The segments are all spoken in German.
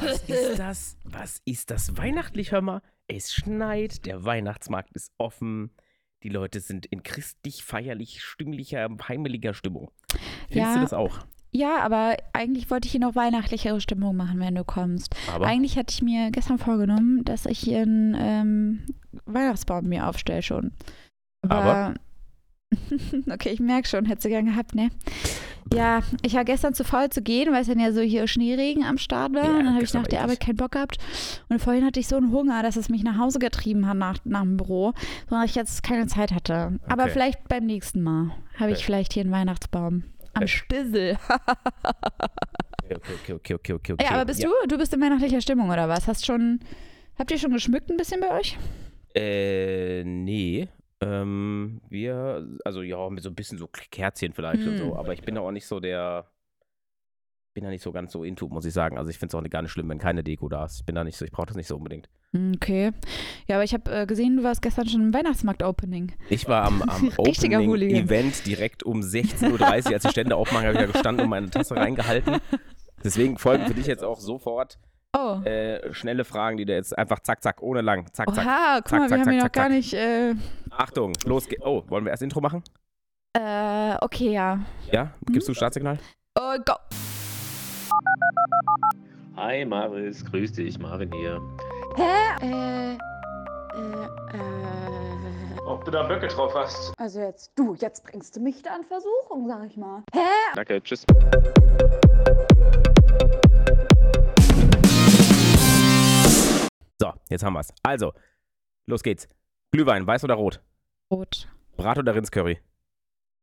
Was ist das? Was ist das weihnachtlich, hör mal? Es schneit, der Weihnachtsmarkt ist offen. Die Leute sind in christlich, feierlich, stimmlicher, heimeliger Stimmung. Findest Ja. du das auch? Ja, aber eigentlich wollte ich hier noch weihnachtlichere Stimmung machen, wenn du kommst. Aber Eigentlich hatte ich mir gestern vorgenommen, dass ich hier einen ähm, Weihnachtsbaum mir aufstelle schon. Aber? okay, ich merke schon, hätte sie gern gehabt, ne? Ja, ich war gestern zu faul zu gehen, weil es dann ja so hier Schneeregen am Start war. Ja, und dann habe ich nach der. Arbeit keinen Bock gehabt. Und vorhin hatte ich so einen Hunger, dass es mich nach Hause getrieben hat nach, nach dem Büro, sondern ich jetzt keine Zeit hatte. Aber Okay. vielleicht beim nächsten Mal habe ich Okay. vielleicht hier einen Weihnachtsbaum. Am Okay. Stissel. okay, okay, okay, okay, okay, okay. Ja, aber bist du? Du bist in weihnachtlicher Stimmung oder was? Hast schon. Habt ihr schon geschmückt ein bisschen bei euch? Äh, nee. Ähm, wir, also ja, mit so ein bisschen so Kerzchen vielleicht und Hm. so, aber ich bin da auch nicht so der, bin da nicht so ganz so into, muss ich sagen. Also ich finde es auch gar nicht schlimm, wenn keine Deko da ist. Ich bin da nicht so, ich brauche das nicht so unbedingt. Hm, Okay. Ja, aber ich habe äh, gesehen, du warst gestern schon im Weihnachtsmarkt-Opening. Ich war am, am. Opening-Event direkt um 16.30 Uhr, als die Stände aufmachen, habe ich da gestanden und meine Tasse reingehalten. Deswegen folgen für dich jetzt auch sofort Oh. äh, schnelle Fragen, die du jetzt einfach zack, zack, ohne lang, zack, zack. Oha, guck zack, mal, zack, wir haben zack, ja noch zack, gar nicht. Äh, Achtung, los geht's. Oh, wollen wir erst Intro machen? äh, okay, ja. Ja? Gibst Hm? du Startsignal? Oh, go. Hi Maris, grüß dich, Marvin hier. Hä? Äh, äh, äh. Ob du da Böcke drauf hast? Also jetzt, du, jetzt bringst du mich da in Versuchung, sag ich mal. Hä? Danke, tschüss. Jetzt haben wir's. Also, los geht's. Glühwein, weiß oder rot? Rot. Brat oder Rindscurry?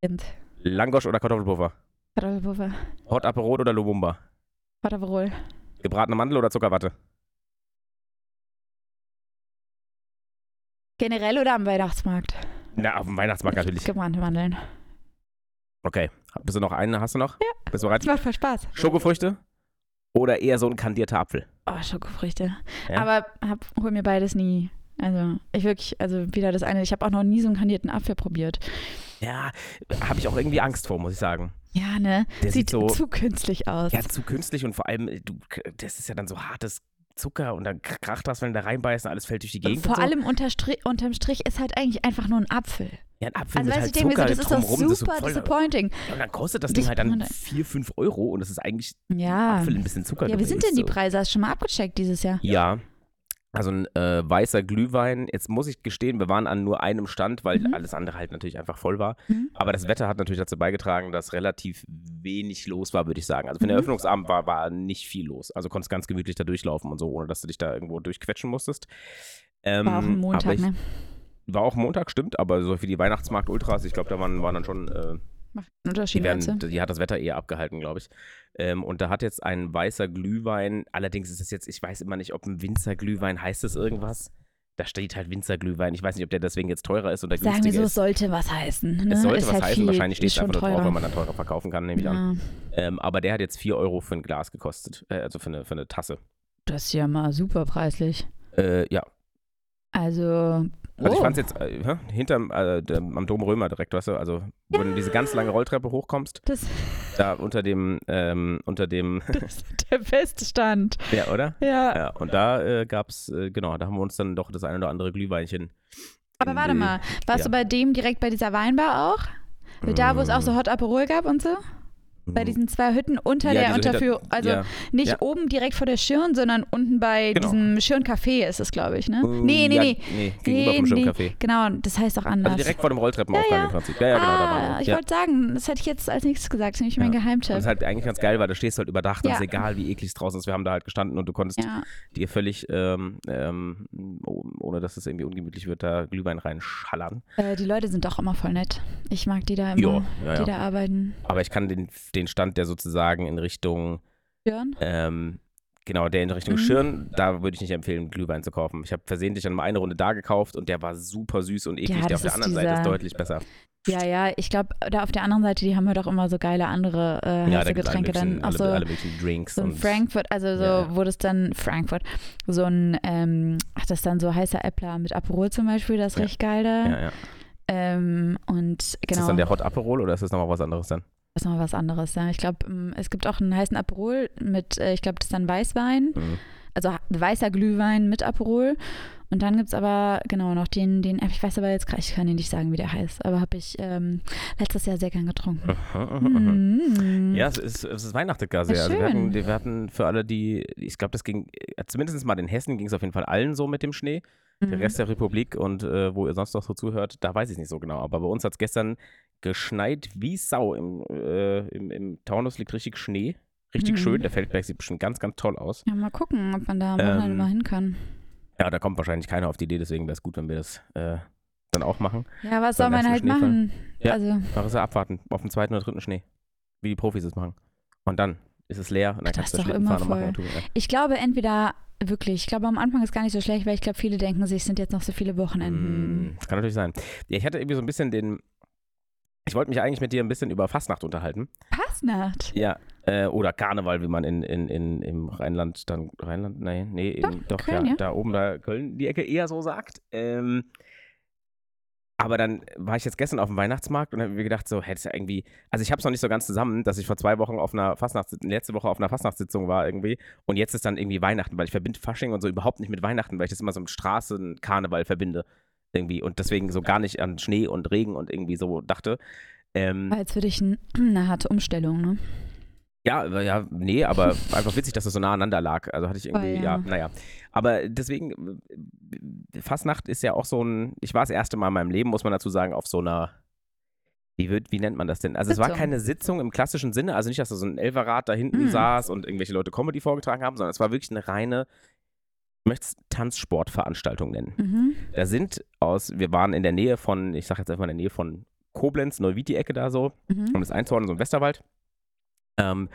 Rind. Langosch oder Kartoffelpuffer? Kartoffelpuffer. Hot Aperol oder Lumumba? Kartoffelroll. Gebratene Mandel oder Zuckerwatte? Generell oder am Weihnachtsmarkt? Na, auf dem Weihnachtsmarkt natürlich. Gebrannte Mandeln. Okay. Bist du noch einen? Hast du noch? Ja. Bist du bereit? Das macht voll Spaß. Schokofrüchte? Oder eher so ein kandierter Apfel? Oh, Schokofrüchte. Ja? Aber hab, hol mir beides nie. Also, ich wirklich, also wieder das eine. Ich habe auch noch nie so einen kandierten Apfel probiert. Ja, habe ich auch irgendwie Angst vor, muss ich sagen. Ja, ne? Der Sieht sieht so- zu künstlich aus. Ja, zu künstlich und vor allem, du, das ist ja dann so hartes Zucker und dann kracht das, wenn da reinbeißt und alles fällt durch die Gegend. Vor und so. allem unter Strich, unterm Strich ist halt eigentlich einfach nur ein Apfel. ja, ein Apfel Also mit halt mir so, Zucker das ist doch drumrum, das ist so super disappointing. Ja, und dann kostet das Das Ding halt dann kann man- 4, 5 Euro und das ist eigentlich Ja. Apfel ein bisschen Zucker Ja, wie sind denn die. Preise? Hast du schon mal abgecheckt dieses Jahr? Ja. Also ein äh, weißer Glühwein. Jetzt muss ich gestehen, wir waren an nur einem Stand, weil Mhm. alles andere halt natürlich einfach voll war. Mhm. Aber das Wetter hat natürlich dazu beigetragen, dass relativ wenig los war, würde ich sagen. Also für den Mhm. Eröffnungsabend war, war nicht viel los. Also konntest ganz gemütlich da durchlaufen und so, ohne dass du dich da irgendwo durchquetschen musstest. Ähm, War auch ein Montag, ich, ne? War auch Montag, stimmt, aber so für die Weihnachtsmarkt-Ultras, ich glaube, da waren, waren dann schon äh, Macht einen Unterschied, die, werden, die hat das Wetter eher abgehalten, glaube ich. Ähm, und da hat jetzt ein weißer Glühwein, allerdings ist es jetzt, ich weiß immer nicht, ob ein Winzerglühwein heißt es irgendwas. Da steht halt Winzerglühwein. Ich weiß nicht, ob der deswegen jetzt teurer ist oder Sagen wir günstiger so, es sollte was heißen. Ne? Es sollte ist was halt heißen, wahrscheinlich steht es einfach nur drauf, wenn man dann teurer verkaufen kann, nehme ich an. ja. Ähm, aber der hat jetzt 4 Euro für ein Glas gekostet, äh, also für eine, für eine Tasse. Das ist ja mal super preislich. Äh, ja, Also, also oh. ich fand es jetzt äh, hinterm, äh, dem, am Dom Römer direkt, weißt du, also wo du diese ganz lange Rolltreppe hochkommst, das, da unter dem, ähm, unter dem, das der beste Stand. ja, oder? Ja. Ja, und da äh, gab's, äh, genau, da haben wir uns dann doch das eine oder andere Glühweinchen. Aber warte die- mal, warst ja. du bei dem direkt bei dieser Weinbar auch? Da, wo es auch so Hot Aperol gab und so? Bei diesen zwei Hütten unter. Ja, der Unterführung, also ja. nicht ja. oben direkt vor der Schirn, sondern unten bei Genau. diesem Schirn-Café ist es, glaube ich, ne? Ähm, Nee, nee, nee. Nee, gegenüber Nee, vom nee. Schirmcafé. Genau, das heißt auch anders. Also direkt vor dem Rolltreppenaufgang im Prinzip. Ja, ja, genau, da waren ah, ich wollte sagen, das hätte ich jetzt als nächstes gesagt, das ist nämlich mein Ja. Und Geheimtipp. das ist halt eigentlich ganz geil, weil da stehst du halt überdacht Ja. ist egal, wie eklig es draußen ist. Wir haben da halt gestanden und du konntest dir völlig, ähm, ähm, oh- ohne dass es irgendwie ungemütlich wird, da Glühwein reinschallern. Äh, die Leute sind doch immer voll nett. Ich mag die da immer, die da arbeiten. Aber ich kann den, den Stand, der sozusagen in Richtung, Schirn? ähm, genau, der in Richtung Mhm. Schirn, da würde ich nicht empfehlen, Glühwein zu kaufen. Ich habe versehentlich dann mal eine Runde da gekauft und der war super süß und eklig. Ja, der auf der ist anderen Seite ist dieser- deutlich besser. Ja, ja, ich glaube, da auf der anderen Seite, die haben ja doch immer so geile andere äh, Ja, heiße da alle Getränke dann. Auch alle, so, alle möglichen Drinks so ein Frankfurt, also so, Ja, wo das dann, Frankfurt, so ein, ähm, ach, das ist dann so heißer Äppler mit Aperol zum Beispiel, das ist Ja. richtig geil da. ja, ja. Ähm, und Ist genau, das dann der Hot Aperol oder ist das nochmal was anderes dann? Ist noch was anderes. Ja. Ich glaube, es gibt auch einen heißen Aperol mit, äh, ich glaube, das ist dann Weißwein. Mhm. Also weißer Glühwein mit Aperol. Und dann gibt es aber, genau, noch den, den, ich weiß aber jetzt, grad- ich kann Ihnen nicht sagen, wie der heißt, aber habe ich ähm, letztes Jahr sehr gern getrunken. Mm. Ja, es ist, es ist Weihnachten quasi. Ja, Also wir hatten, wir hatten für alle, die, ich glaube, das ging, äh, zumindest mal in Hessen ging es auf jeden Fall allen so mit dem Schnee. Der Mhm. Rest der Republik und äh, wo ihr sonst noch so zuhört, da weiß ich nicht so genau. Aber bei uns hat es gestern geschneit wie Sau. Im, äh, im, im Taunus liegt richtig Schnee. Richtig Mhm. schön. Der Feldberg sieht bestimmt ganz, ganz toll aus. Ja, mal gucken, ob man da am Wochenende Ähm, mal hin kann. Ja, da kommt wahrscheinlich keiner auf die Idee, deswegen wäre es gut, wenn wir das äh, dann auch machen. Ja, was soll man halt Schneefall. machen? Ja. Also, Nachher abwarten auf den zweiten oder dritten Schnee. Wie die Profis es machen. Und dann ist es leer und dann Das kannst du Schlitten immer fahren und machen voll. und tun. Ja. ich glaube entweder wirklich, ich glaube am Anfang ist gar nicht so schlecht, weil ich glaube, viele denken sich, es sind jetzt noch so viele Wochenenden. Mm, Das kann natürlich sein. Ja, ich hatte irgendwie so ein bisschen den. Ich wollte mich eigentlich mit dir ein bisschen über Fastnacht unterhalten. Passnacht. Ja. Äh, oder Karneval, wie man in, in, in, im Rheinland dann. Rheinland? Nee, nee, in, Doch, doch, Köln, ja, ja. Da oben, da Köln, die Ecke eher so sagt. Ähm, aber dann war ich jetzt gestern auf dem Weihnachtsmarkt und habe mir gedacht, so, hätte ja irgendwie. Also, ich habe es noch nicht so ganz zusammen, dass ich vor zwei Wochen auf einer Fastnachtssitzung, letzte Woche auf einer Fastnachtssitzung war irgendwie. Und jetzt ist dann irgendwie Weihnachten, weil ich verbinde Fasching und so überhaupt nicht mit Weihnachten, weil ich das immer so mit Straßenkarneval verbinde. Irgendwie. Und deswegen so gar nicht an Schnee und Regen und irgendwie so dachte. Ähm, War jetzt für dich ein, eine harte Umstellung, ne? ja, ja, nee, aber einfach witzig, dass das so nah aneinander lag. Also hatte ich irgendwie, Oh, ja. ja. naja. Aber deswegen, äh, Fastnacht ist ja auch so ein, ich war das erste Mal in meinem Leben, muss man dazu sagen, auf so einer, wie, wird, wie nennt man das denn? Also es war Sitzung. keine Sitzung im klassischen Sinne, also nicht, dass da so ein Elferrad da hinten Mhm. saß und irgendwelche Leute Comedy vorgetragen haben, sondern es war wirklich eine reine, ich möchte es Tanzsportveranstaltung nennen. Mhm. Da sind aus, wir waren in der Nähe von, ich sag jetzt einfach in der Nähe von Koblenz, Neuwied die Ecke da so, Mhm. um das einzuordnen, so ein Westerwald. Ähm,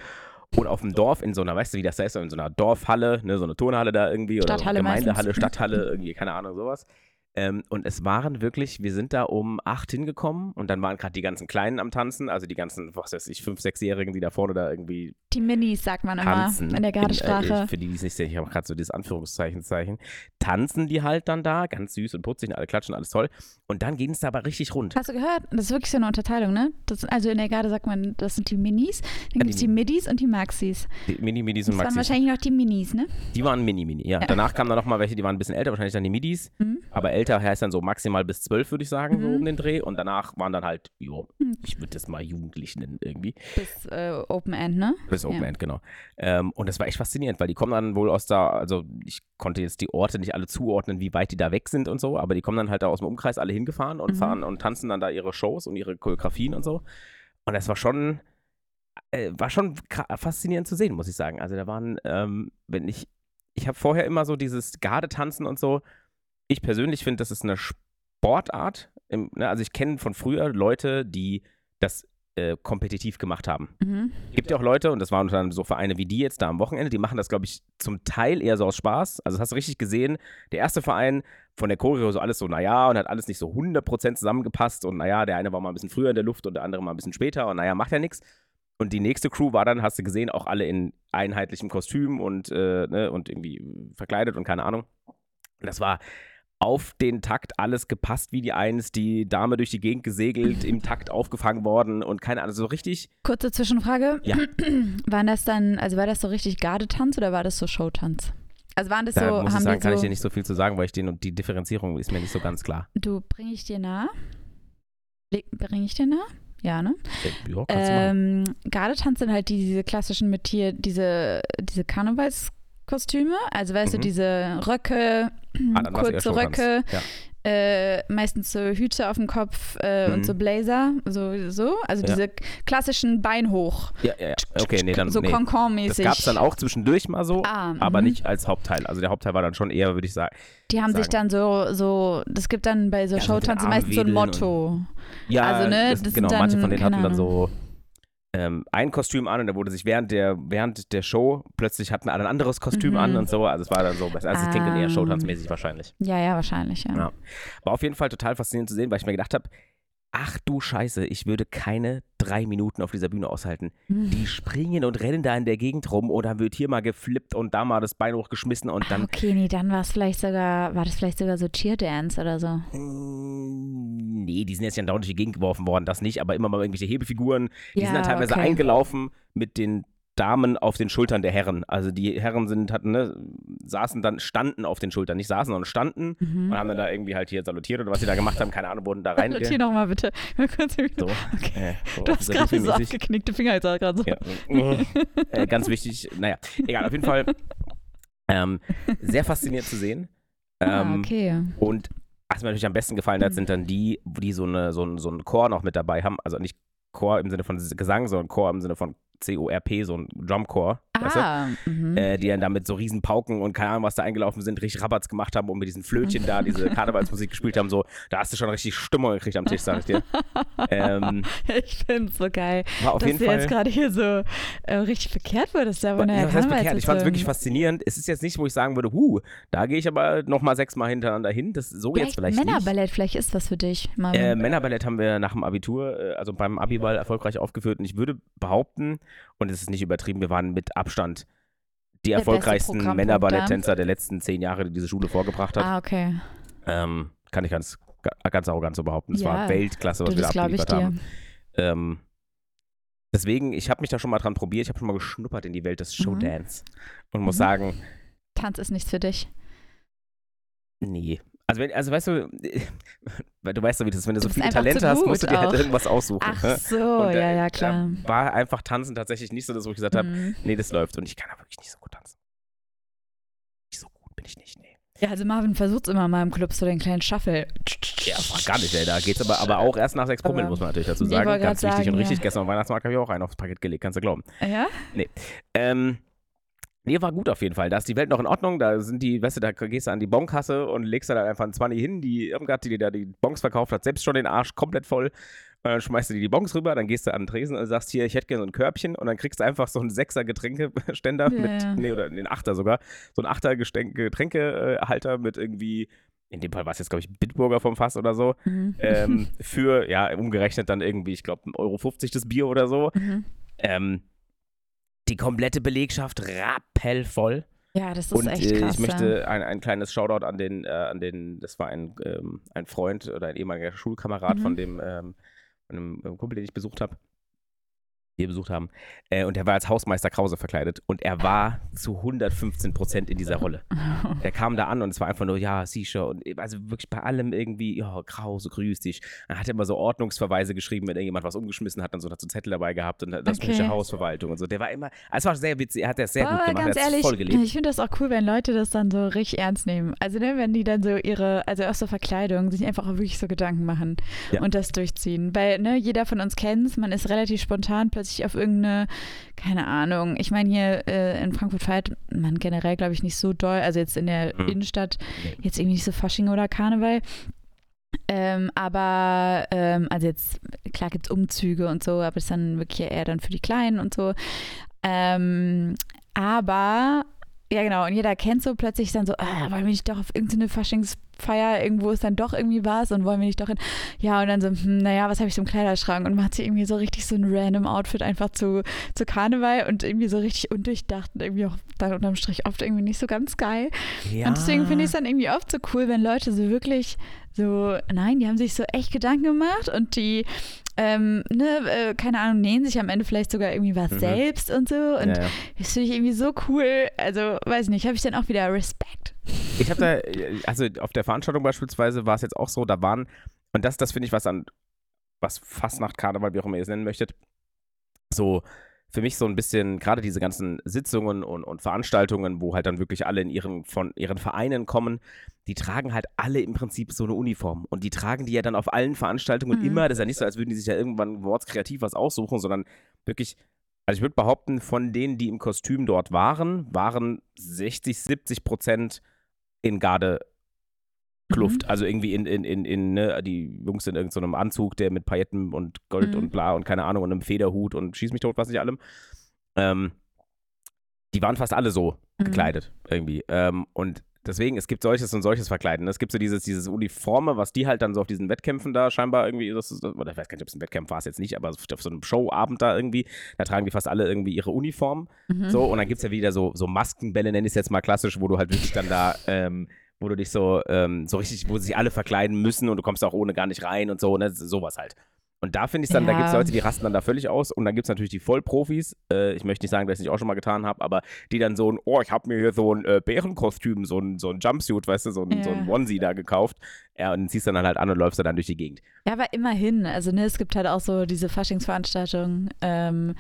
und auf dem Dorf in so einer, weißt du, wie das da ist, in so einer Dorfhalle, ne, so eine Turnhalle da irgendwie oder Stadthalle Gemeindehalle, meistens. Stadthalle, irgendwie, keine Ahnung, sowas. Ähm, und es waren wirklich, wir sind da um acht hingekommen und dann waren gerade die ganzen Kleinen am Tanzen, also die ganzen, was weiß ich, fünf, sechsjährigen, die da vorne da irgendwie Die Minis, sagt man immer in der äh, Gardesprache. für die, die es nicht sehen, ich habe gerade so dieses Anführungszeichen, Zeichen. Tanzen die halt dann da, ganz süß und putzig, und alle klatschen, alles toll. Und dann ging es da aber richtig rund. Hast du gehört? Das ist wirklich so eine Unterteilung, ne? Das, also in der Garde sagt man, das sind die Minis, dann gibt es die die Midis und die Maxis. Die Mini-Midis und Das waren Maxis. wahrscheinlich noch die Minis, ne? Die waren Mini-Mini, ja. Ja. Danach kamen dann nochmal welche, die waren ein bisschen älter, wahrscheinlich dann die Midis. Mhm. Aber älter heißt dann so maximal bis zwölf, würde ich sagen, so Mhm. um den Dreh. Und danach waren dann halt, jo, Mhm. ich würde das mal jugendlich nennen irgendwie. Bis äh, Open End, ne? Bis Open Ja. End, genau. Ähm, und das war echt faszinierend, weil die kommen dann wohl aus da, also ich konnte jetzt die Orte nicht alle zuordnen, wie weit die da weg sind und so, aber die kommen dann halt da aus dem Umkreis alle hingefahren und Mhm. fahren und tanzen dann da ihre Shows und ihre Choreografien und so. Und das war schon, äh, war schon faszinierend zu sehen, muss ich sagen. Also da waren, ähm, wenn ich, ich habe vorher immer so dieses Gardetanzen und so. Ich persönlich finde, das ist eine Sportart. Im, ne? Also ich kenne von früher Leute, die das äh, kompetitiv gemacht haben. Mhm. Gibt ja auch Leute, und das waren anderem so Vereine wie die jetzt da am Wochenende, die machen das, glaube ich, zum Teil eher so aus Spaß. Also, hast du richtig gesehen. Der erste Verein von der Choreo so alles so, naja, und hat alles nicht so 100% zusammengepasst. Und naja, der eine war mal ein bisschen früher in der Luft und der andere mal ein bisschen später. Und naja, macht ja nichts. Und die nächste Crew war dann, hast du gesehen, auch alle in einheitlichem Kostüm und, äh, ne, und irgendwie verkleidet und keine Ahnung. Und das war auf den Takt alles gepasst wie die Eins, die Dame durch die Gegend gesegelt, im Takt aufgefangen worden und keine Ahnung, so richtig Kurze Zwischenfrage. Ja. Waren das dann, also war das so richtig Gardetanz oder war das so Showtanz? Also waren das Da so, muss ich haben sagen, die kann so, ich dir nicht so viel zu sagen, weil ich den und die Differenzierung ist mir nicht so ganz klar. du bringe ich dir nah? Bringe ich dir nah? Ja, ne? Ja. Ähm, Gardetanz sind halt die, diese klassischen mit hier, diese, diese Karnevalskostüme. Also weißt du, Mhm. diese Röcke, Ah, eher kurze. Röcke, Ja. äh, meistens so Hüte auf dem Kopf äh, Mhm. und so Blazer, so, so. Also Ja. diese klassischen Bein hoch. Ja, ja, ja. Okay, nee, dann so nee. Concon-mäßig. Das gab es dann auch zwischendurch mal so, Ah, aber mhm. nicht als Hauptteil. Also der Hauptteil war dann schon eher, würde ich sagen. Die haben sich dann so, so, das gibt dann bei so Ja, Showtanzen meistens so ein Motto. Ja, Also, ne, das, das genau, manche dann, von denen hatten dann so ähm, ein Kostüm an und da wurde sich während der, während der Show plötzlich hatten alle ein anderes Kostüm Mhm. an und so. Also es war dann so, also es klingt dann eher Ah. Showtanzmäßig wahrscheinlich. Ja, ja, wahrscheinlich, ja. Ja. War auf jeden Fall total faszinierend zu sehen, weil ich mir gedacht habe, ach du Scheiße, ich würde keine drei Minuten auf dieser Bühne aushalten. Hm. Die springen und rennen da in der Gegend rum und dann wird hier mal geflippt und da mal das Bein hochgeschmissen und Ah, dann. okay, nee, dann war es vielleicht sogar, war das vielleicht sogar so Cheerdance oder so. Mm, Nee, die sind jetzt ja dauernd durch die Gegend geworfen worden, das nicht, aber immer mal irgendwelche Hebefiguren. Die Ja, sind dann teilweise okay. eingelaufen mit den Damen auf den Schultern der Herren. Also die Herren sind, hatten, ne, saßen dann, standen auf den Schultern, nicht saßen, sondern standen Mhm. und haben dann da irgendwie halt hier salutiert oder was sie da gemacht haben, keine Ahnung, wurden da rein. Hier nochmal bitte. So, Okay. äh, so Du auf hast gerade so abgeknickte Finger jetzt gerade so. Ja. äh, ganz wichtig, naja, egal, auf jeden Fall ähm, sehr faszinierend zu sehen. ah, Ähm, okay. Und was mir natürlich am besten gefallen hat, sind dann die, die so, eine, so, ein, so einen Chor noch mit dabei haben. Also nicht Chor im Sinne von Gesang, sondern Chor im Sinne von C-O-R-P, so ein Drumchor. Weißt du? Ah, mhm. Äh, die dann da mit so riesen Pauken und keine Ahnung, was da eingelaufen sind, richtig Rabatz gemacht haben und mit diesen Flötchen da diese Karnevalsmusik gespielt haben. So, da hast du schon richtig Stimmung gekriegt am Tisch, sag ich dir. ähm, ich finde es so geil, war auf dass jeden du Fall. jetzt gerade hier so äh, richtig verkehrt wurdest. Da von der was heißt verkehrt? Ich fand es Karnevalssitzung. wirklich faszinierend. Es ist jetzt nicht, wo ich sagen würde, huh, da gehe ich aber nochmal sechsmal hintereinander hin. Das so jetzt vielleicht nicht. Männerballett, vielleicht ist was für dich. Marvin. Äh, Männerballett haben wir nach dem Abitur, äh, also beim Abiball erfolgreich aufgeführt. Und ich würde behaupten, und es ist nicht übertrieben, wir waren mit Abstand die Der erfolgreichsten Männerballetttänzer der letzten zehn Jahre, die diese Schule vorgebracht hat. ah, okay. Ähm, kann ich ganz, ga- ganz arrogant so behaupten. Es Ja, war Weltklasse, was Du, wir da abgeliefert haben. Ähm, deswegen, ich habe mich da schon mal dran probiert. Ich habe schon mal geschnuppert in die Welt des Mhm. Showdance. Und muss Mhm. sagen, Tanz ist nichts für dich. nee. Also, wenn, also weißt du, weil du weißt ja, wie das ist, wenn du so bist viele Talente hast, musst du dir auch. halt irgendwas aussuchen. Ach ne? so, Und, äh, ja, ja, klar. War einfach Tanzen tatsächlich nicht so, das, wo ich gesagt habe, Mhm. nee, das läuft. Und ich kann aber wirklich nicht so gut tanzen. Nicht so gut bin ich nicht, nee. Ja, also Marvin versucht immer mal im Club so den kleinen Shuffle. Ja, gar nicht, ey. Da geht's aber, aber auch erst nach sechs Promille, Aber- muss man natürlich dazu sagen. Ganz wichtig sagen, und richtig. ja. Gestern am Weihnachtsmarkt habe ich auch einen aufs Paket gelegt, kannst du glauben. Ja? Ähm, nee, war gut auf jeden Fall. Da ist die Welt noch in Ordnung. Da sind die, weißt du, da gehst du an die Bonkasse und legst da einfach einen 20 hin. Die Irmgard, die dir da die Bons verkauft hat, selbst schon den Arsch komplett voll. Und dann schmeißt du dir die Bons rüber, dann gehst du an den Tresen und sagst hier, ich hätte gerne so ein Körbchen und dann kriegst du einfach so einen Sechser Getränkeständer Ja, mit, nee, oder den Achter sogar, so ein Achter Gestänk- Getränkehalter mit irgendwie, in dem Fall war es jetzt, glaube ich, Bitburger vom Fass oder so, Mhm. ähm, für, ja, umgerechnet dann irgendwie, ich glaube, 1,50 Euro das Bier oder so. Mhm. Ähm, die komplette Belegschaft rappellvoll. Ja, das ist Und echt äh, krass. ich möchte ein, ein kleines Shoutout an den, äh, an den, das war ein, ähm, ein Freund oder ein ehemaliger Schulkamerad Mhm. von dem, ähm, von einem äh, Kumpel, den ich besucht habe, wir besucht haben. Äh, und der war als Hausmeister Krause verkleidet und er war zu 115 Prozent in dieser Rolle. Der kam da an und es war einfach nur, ja, sicher. Und also wirklich bei allem irgendwie, ja, Krause, grüß dich. Dann hat er immer so Ordnungsverweise geschrieben, wenn irgendjemand was umgeschmissen hat, dann so dazu Zettel dabei gehabt und das Okay. okay. Hausverwaltung und so. Der war immer, also es war sehr witzig, er hat das sehr Aber gut gemacht, ganz er hat ehrlich, voll gelebt. ich finde das auch cool, wenn Leute das dann so richtig ernst nehmen. Also ne, wenn die dann so ihre, also aus der Verkleidung, sich einfach auch wirklich so Gedanken machen Ja. und das durchziehen. Weil ne, jeder von uns kennt es, man ist relativ spontan plötzlich auf irgendeine, keine Ahnung, ich meine hier äh, in Frankfurt feiert man generell, glaube ich, nicht so doll, also jetzt in der Mhm. Innenstadt, jetzt irgendwie nicht so Fasching oder Karneval. Ähm, aber, ähm, also jetzt, klar gibt es Umzüge und so, aber das ist dann wirklich eher dann für die Kleinen und so. Ähm, aber, ja genau, und jeder kennt so plötzlich dann so, ah, wollen wir nicht doch auf irgendeine Faschingsfeier, irgendwo ist dann doch irgendwie was und wollen wir nicht doch hin, ja und dann so, hm, naja, was habe ich so im Kleiderschrank und macht sie irgendwie so richtig so ein random Outfit einfach zu, zu Karneval und irgendwie so richtig undurchdacht und irgendwie auch dann unterm Strich oft irgendwie nicht so ganz geil. Ja. Und deswegen finde ich es dann irgendwie oft so cool, wenn Leute so wirklich so, nein, die haben sich so echt Gedanken gemacht und die, ähm, ne, äh, keine Ahnung, nähen sich am Ende vielleicht sogar irgendwie was Mhm. selbst und so. Und ja, ja. das finde ich irgendwie so cool. Also, weiß nicht, habe ich dann auch wieder Respekt. Ich habe da, also auf der Veranstaltung beispielsweise war es jetzt auch so, da waren, und das, das finde ich was an, was Fastnacht, Karneval, wie auch immer ihr es nennen möchtet, so für mich so ein bisschen, gerade diese ganzen Sitzungen und, und Veranstaltungen, wo halt dann wirklich alle in ihren, von ihren Vereinen kommen, die tragen halt alle im Prinzip so eine Uniform. Und die tragen die ja dann auf allen Veranstaltungen Mhm. immer. Das ist ja nicht so, als würden die sich ja irgendwann wortskreativ was aussuchen, sondern wirklich, also ich würde behaupten, von denen, die im Kostüm dort waren, waren 60, 70 Prozent in Garde Kluft. Also irgendwie in, in, in, in ne, die Jungs in irgendeinem Anzug, der mit Pailletten und Gold Mhm. und bla und keine Ahnung und einem Federhut und schieß mich tot, was nicht allem. Ähm, die waren fast alle so Mhm. gekleidet irgendwie. Ähm, und Deswegen, es gibt solches und solches Verkleiden. Es gibt so dieses, dieses Uniforme, was die halt dann so auf diesen Wettkämpfen da scheinbar irgendwie, das ist, oder ich weiß gar nicht, ob es ein Wettkampf war es jetzt nicht, aber auf so einem Showabend da irgendwie, da tragen die fast alle irgendwie ihre Uniform. Mhm. So, und dann gibt es ja wieder so, so Maskenbälle, nenne ich es jetzt mal klassisch, wo du halt wirklich dann da, ähm, wo du dich so, ähm, so richtig, wo sich alle verkleiden müssen und du kommst auch ohne gar nicht rein und so, ne? Sowas halt. Und da finde ich dann, da Ja. gibt es Leute, die rasten dann da völlig aus. Und dann gibt es natürlich die Vollprofis. Äh, ich möchte nicht sagen, dass ich nicht auch schon mal getan habe, aber die dann so ein, oh, ich habe mir hier so ein äh, Bärenkostüm, so ein, so ein Jumpsuit, weißt du, so ein, so ein Ja. Onesie da gekauft. Ja, und ziehst dann halt an und läufst dann durch die Gegend. Ja, aber immerhin. Also, ne, es gibt halt auch so diese Faschingsveranstaltungen, ähm,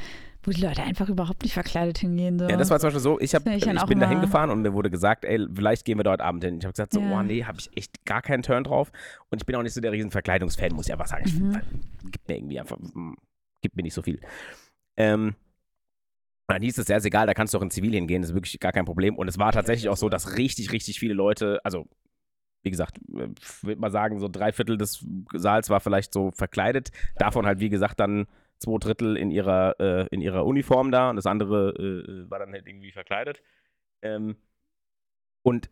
wo die Leute einfach überhaupt nicht verkleidet hingehen. So. Ja, das war zum Beispiel so, ich, hab, ich ich bin da hingefahren und mir wurde gesagt, ey, vielleicht gehen wir dort Abend hin. Ich habe gesagt, so, Ja. oh nee, habe ich echt gar keinen Turn drauf. Und ich bin auch nicht so der riesen Verkleidungsfan, muss ich einfach sagen. Ich Mhm. gibt mir irgendwie einfach, mm, gibt mir nicht so viel. Ähm, dann hieß es, ja, ist egal, da kannst du auch in Zivil hingehen, das ist wirklich gar kein Problem. Und es war tatsächlich auch so, dass richtig, richtig viele Leute, also wie gesagt, äh, ich würde mal sagen, so drei Viertel des Saals war vielleicht so verkleidet. Davon halt, wie gesagt, dann zwei Drittel in ihrer, äh, in ihrer Uniform da und das andere äh, war dann halt irgendwie verkleidet. Ähm, und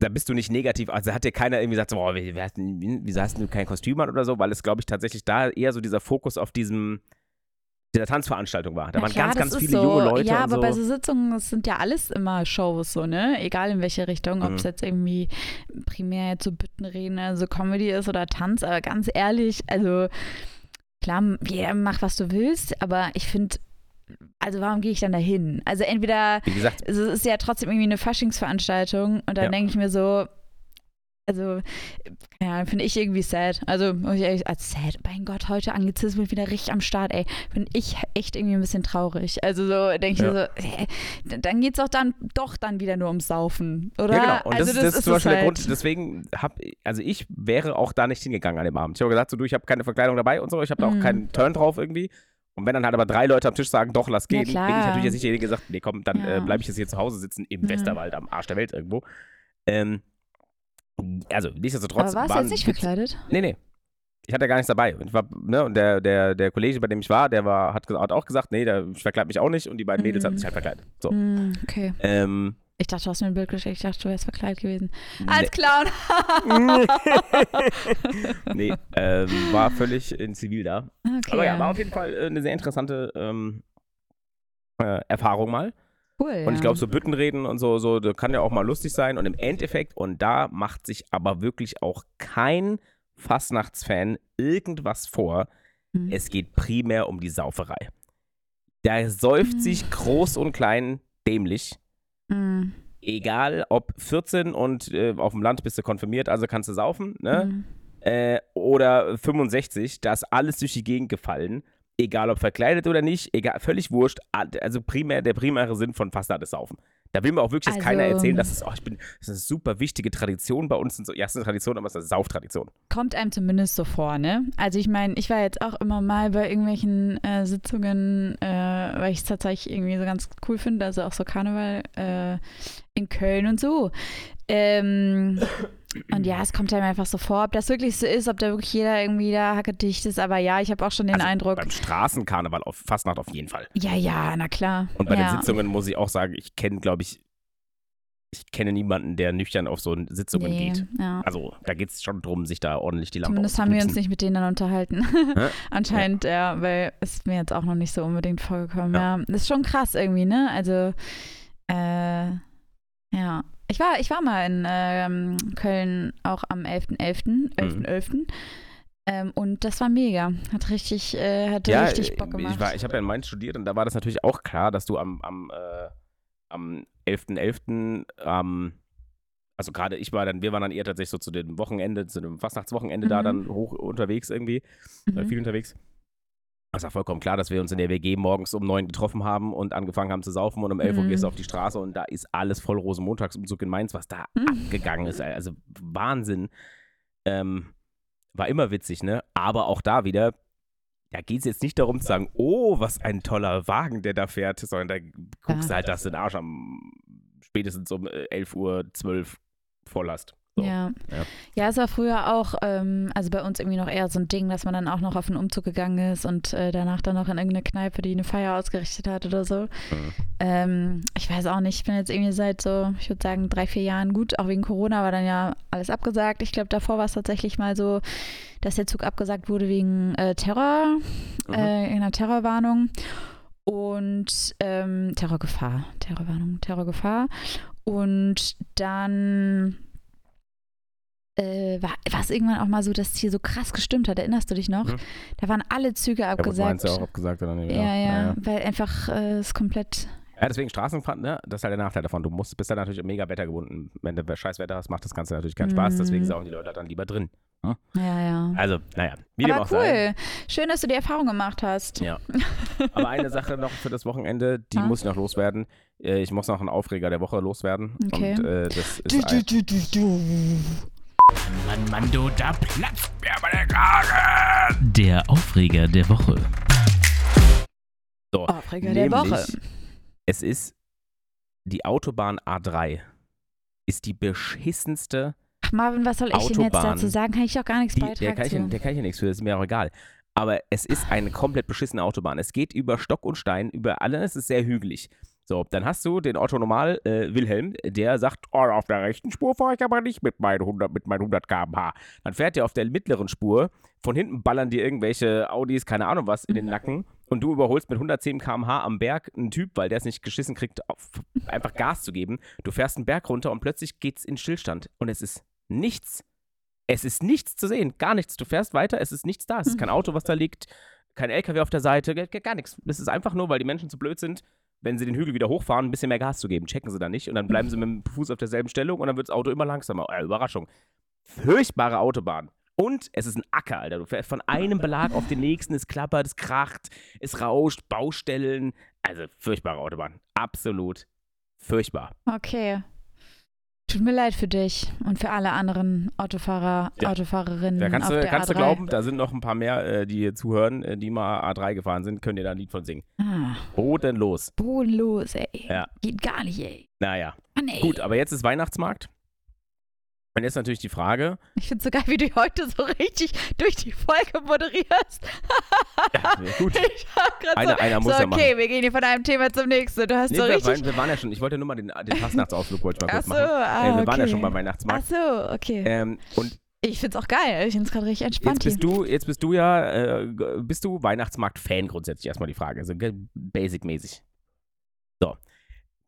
da bist du nicht negativ, also hat dir keiner irgendwie gesagt, so, boah, wie, wie hast, wie, wieso hast du kein Kostüm an oder so, weil es, glaube ich, tatsächlich da eher so dieser Fokus auf diesem, dieser Tanzveranstaltung war. Da Na waren klar, ganz, ganz viele so. junge Leute Ja, aber so. bei so Sitzungen, das sind ja alles immer Shows, so, ne? Egal in welche Richtung, ob es Mhm. jetzt irgendwie primär jetzt so Büttenreden, also Comedy ist oder Tanz, aber ganz ehrlich, also klar, jeder macht, was du willst, aber ich finde, also warum gehe ich dann dahin? Also entweder, wie gesagt, es ist ja trotzdem irgendwie eine Faschingsveranstaltung und dann Ja. denke ich mir so, also, keine Ahnung, finde ich irgendwie sad. Also, muss ich ehrlich als sad. Mein Gott, heute Anglizismen wieder richtig am Start, ey. Finde ich echt irgendwie ein bisschen traurig. Also, so denke ich Ja. mir so, hä, dann geht es doch dann doch dann wieder nur ums Saufen, oder? Ja, genau. Und also, das, das, ist zum Beispiel der halt. Grund, deswegen habe also ich wäre auch da nicht hingegangen an dem Abend. Ich habe gesagt, so, du, ich habe keine Verkleidung dabei und so, ich habe da auch Mhm. keinen Turn drauf irgendwie. Und wenn dann halt aber drei Leute am Tisch sagen, doch, lass Ja, gehen, bin ich natürlich jetzt nicht derjenige, der sagt, nee, komm, dann Ja. äh, bleibe ich jetzt hier zu Hause sitzen im Mhm. Westerwald, am Arsch der Welt irgendwo. Ähm, also, nichtsdestotrotz. Aber warst du jetzt nicht verkleidet? Nee, nee. Ich hatte gar nichts dabei. Und, ich war, ne, und der, der, der Kollege, bei dem ich war, der war, hat, hat auch gesagt, nee, der, ich verkleide mich auch nicht. Und die beiden Mädels Mhm. haben sich halt verkleidet. So. Hm, okay. Ähm, Ich dachte, du hast mir ein Bild geschickt. Ich dachte, du wärst verkleidet gewesen. nee. Als Clown. nee, ähm, war völlig in Zivil da. okay. Aber ja, war auf jeden Fall äh, eine sehr interessante ähm, äh, Erfahrung mal. Cool. Und ich glaube, so Büttenreden und so, so, das kann ja auch mal lustig sein. Und im Endeffekt, und da macht sich aber wirklich auch kein Fastnachtsfan irgendwas vor. Hm. Es geht primär um die Sauferei. Da säuft Mhm. sich groß und klein dämlich. Hm. Egal, ob 14 und äh, auf dem Land bist du konfirmiert, also kannst du saufen, ne? Hm. äh, oder 65, da ist alles durch die Gegend gefallen. Egal ob verkleidet oder nicht, egal, völlig wurscht. Also primär, der primäre Sinn von Fastnacht ist Saufen. Da will mir auch wirklich jetzt keiner Also- erzählen, dass es, oh, ich bin, das ist eine super wichtige Tradition bei uns. Ja, es ist eine Tradition, aber es ist eine Sauftradition. kommt einem zumindest so vor, ne? Also ich meine, ich war jetzt auch immer mal bei irgendwelchen äh, Sitzungen, äh, weil ich es tatsächlich irgendwie so ganz cool finde, also auch so Karneval äh, in Köln und so. Ähm, und ja, es kommt einem einfach so vor, ob das wirklich so ist, ob da wirklich jeder irgendwie da hackedicht ist. Aber ja, ich habe auch schon den Also Eindruck, Beim Straßenkarneval auf Fastnacht auf jeden Fall. ja, ja, na klar. Und bei ja. den Sitzungen muss ich auch sagen, ich kenne, glaube ich, ich kenne niemanden, der nüchtern auf so Sitzungen nee, geht. Ja. Also da geht es schon drum, sich da ordentlich die Lampe Zumindest haben wir uns nicht mit denen dann unterhalten. Anscheinend, ja. weil es ist mir jetzt auch noch nicht so unbedingt vorgekommen. Ja. Ja, das ist schon krass irgendwie, ne? Also, äh, ja. Ich war, ich war mal in ähm, Köln auch am 11.11., 11.11. Ähm, und das war mega. Hat richtig, äh, hat ja, richtig Bock äh, gemacht. Ich, war- ich habe ja in Mainz studiert und da war das natürlich auch klar, dass du am, am, äh, am 11.11. ähm, also gerade ich war dann, wir waren dann eher tatsächlich so zu dem Wochenende, zu dem Fastnachtswochenende da Mhm. dann hoch unterwegs irgendwie, äh, Mhm. viel unterwegs. Es war vollkommen klar, dass wir uns in der WG morgens um neun getroffen haben und angefangen haben zu saufen und um 11 Uhr Mhm. gehst du auf die Straße und da ist alles voll Rosenmontagsumzug in Mainz, was da Mhm. abgegangen ist. Also Wahnsinn. Ähm, war immer witzig, ne? Aber auch da wieder, da geht es jetzt nicht darum zu sagen, oh, was ein toller Wagen, der da fährt, sondern da guckst du Ja. halt, dass du den Arsch am spätestens um äh, 11 Uhr 12 voll hast. So. Ja. Ja. ja, es war früher auch, ähm, also bei uns irgendwie noch eher so ein Ding, dass man dann auch noch auf einen Umzug gegangen ist und äh, danach dann noch in irgendeine Kneipe, die eine Feier ausgerichtet hat oder so. Mhm. Ähm, ich weiß auch nicht, ich bin jetzt irgendwie seit so, ich würde sagen, drei, vier Jahren gut, auch wegen Corona war dann ja alles abgesagt. Ich glaube, davor war es tatsächlich mal so, dass der Zug abgesagt wurde wegen äh, Terror, Mhm. äh, einer Terrorwarnung und ähm, Terrorgefahr, Terrorwarnung, Terrorgefahr. Und dann äh, war es irgendwann auch mal so, dass es hier so krass gestimmt hat. Erinnerst du dich noch? Mhm. Da waren alle Züge Ja, gut, abgesagt. meinst du auch abgesagt oder nicht? ja, ja, Naja. weil einfach äh, es komplett. Ja, deswegen Straßenfahren, ne? Das ist halt der Nachteil davon. Du musst, bist dann natürlich mega wettergebunden. Wenn du scheiß Wetter hast, macht das Ganze natürlich keinen Spaß. Mhm. Deswegen sind auch die Leute dann lieber drin. Ja, ja. Also, naja, wie Aber cool. Schön, dass du die Erfahrung gemacht hast. Ja. Aber eine Sache noch für das Wochenende, die Ah. muss ich noch loswerden. Äh, Ich muss noch einen Aufreger der Woche loswerden. Okay. Und äh, das ist ein, Mann, Mann, du, da platzt mir der Kragen. Der Aufreger der Woche. so, Aufreger der Woche. Es ist die Autobahn A3. Ist die beschissenste Ach, Marvin, was soll ich denn jetzt Autobahn. dazu sagen? Kann ich doch gar nichts Die, der, beitragen kann ich, der kann ich ja nichts für, das ist mir auch egal. Aber es ist eine komplett beschissene Autobahn. Es geht über Stock und Stein, über alles, es ist sehr hügelig. So, dann hast du den Otto Normal äh, Wilhelm, der sagt, oh, auf der rechten Spur fahre ich aber nicht mit meinen 100, mit meinen 100 km/h. Dann fährt er auf der mittleren Spur, von hinten ballern dir irgendwelche Audis, keine Ahnung was, in den Nacken und du überholst mit 110 km/h am Berg einen Typ, weil der es nicht geschissen kriegt, auf, einfach Gas zu geben. Du fährst einen Berg runter und plötzlich geht's in Stillstand und es ist nichts. Es ist nichts zu sehen, gar nichts. Du fährst weiter, es ist nichts da. Es ist kein Auto, was da liegt, kein LKW auf der Seite, gar, nichts. Das ist einfach nur, weil die Menschen zu blöd sind, wenn sie den Hügel wieder hochfahren, ein bisschen mehr Gas zu geben. Checken sie dann nicht und dann bleiben sie mit dem Fuß auf derselben Stellung und dann wird das Auto immer langsamer. Äh, Überraschung. Furchtbare Autobahn. Und es ist ein Acker, Alter. Du fährst von einem Belag auf den nächsten, es klappert, es kracht, es rauscht, Baustellen. Also furchtbare Autobahn. Absolut furchtbar. Okay. Tut mir leid für dich und für alle anderen Autofahrer, Ja. Autofahrerinnen Da kannst, auf du, der kannst du A3. glauben, da sind noch ein paar mehr, äh, die hier zuhören, äh, die mal A3 gefahren sind, können dir da ein Lied von singen. Ah, Bodenlos. bodenlos, ey. Ja. Geht gar nicht, ey. Naja. Mann, ey. Gut, aber jetzt ist Weihnachtsmarkt. Und jetzt natürlich die Frage, Ich find's so geil, wie du heute so richtig durch die Folge moderierst. ja, gut, Ich hab grad einer, so, einer muss so ja machen. okay, wir gehen hier von einem Thema zum nächsten. Du hast Nee, so richtig... waren, wir waren ja schon, ich wollte nur mal den, den Fastnachtsausflug wollte ich mal Ach kurz so, machen. ah, äh, wir waren ja okay. schon beim Ach Weihnachtsmarkt. so, okay. Ähm, und Ich find's auch geil. Ich find's gerade richtig entspannt jetzt bist hier. du, jetzt bist du ja, äh, bist du Weihnachtsmarkt-Fan grundsätzlich erstmal die Frage, also basic-mäßig. So.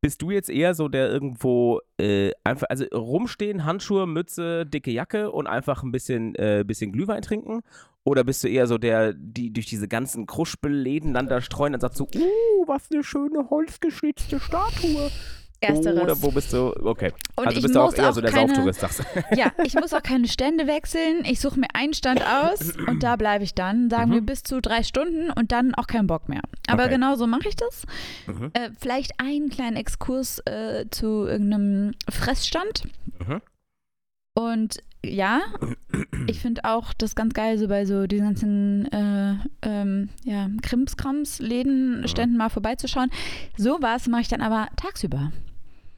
Bist du jetzt eher so der irgendwo äh, einfach, also rumstehen, Handschuhe, Mütze, dicke Jacke und einfach ein bisschen, äh, bisschen Glühwein trinken? Oder bist du eher so der, die durch diese ganzen Kruspelläden dann da streuen und sagt so, uh, was eine schöne holzgeschnitzte Statue? Ersteres. Oder wo bist du, okay. Und also ich bist du auch eher auch so der keine- Sauftourist, sagst du. Ja, ich muss auch keine Stände wechseln. Ich suche mir einen Stand aus und da bleibe ich dann. Sagen Mhm. wir bis zu drei Stunden und dann auch keinen Bock mehr. Aber Okay. genau so mache ich das. Mhm. Äh, vielleicht einen kleinen Exkurs äh, zu irgendeinem Fressstand. Mhm. Und ja, ich finde auch das ganz geil, so bei so diesen ganzen äh, ähm, ja, Krimskrams, Läden, Mhm. Ständen mal vorbeizuschauen. Sowas mache ich dann aber tagsüber.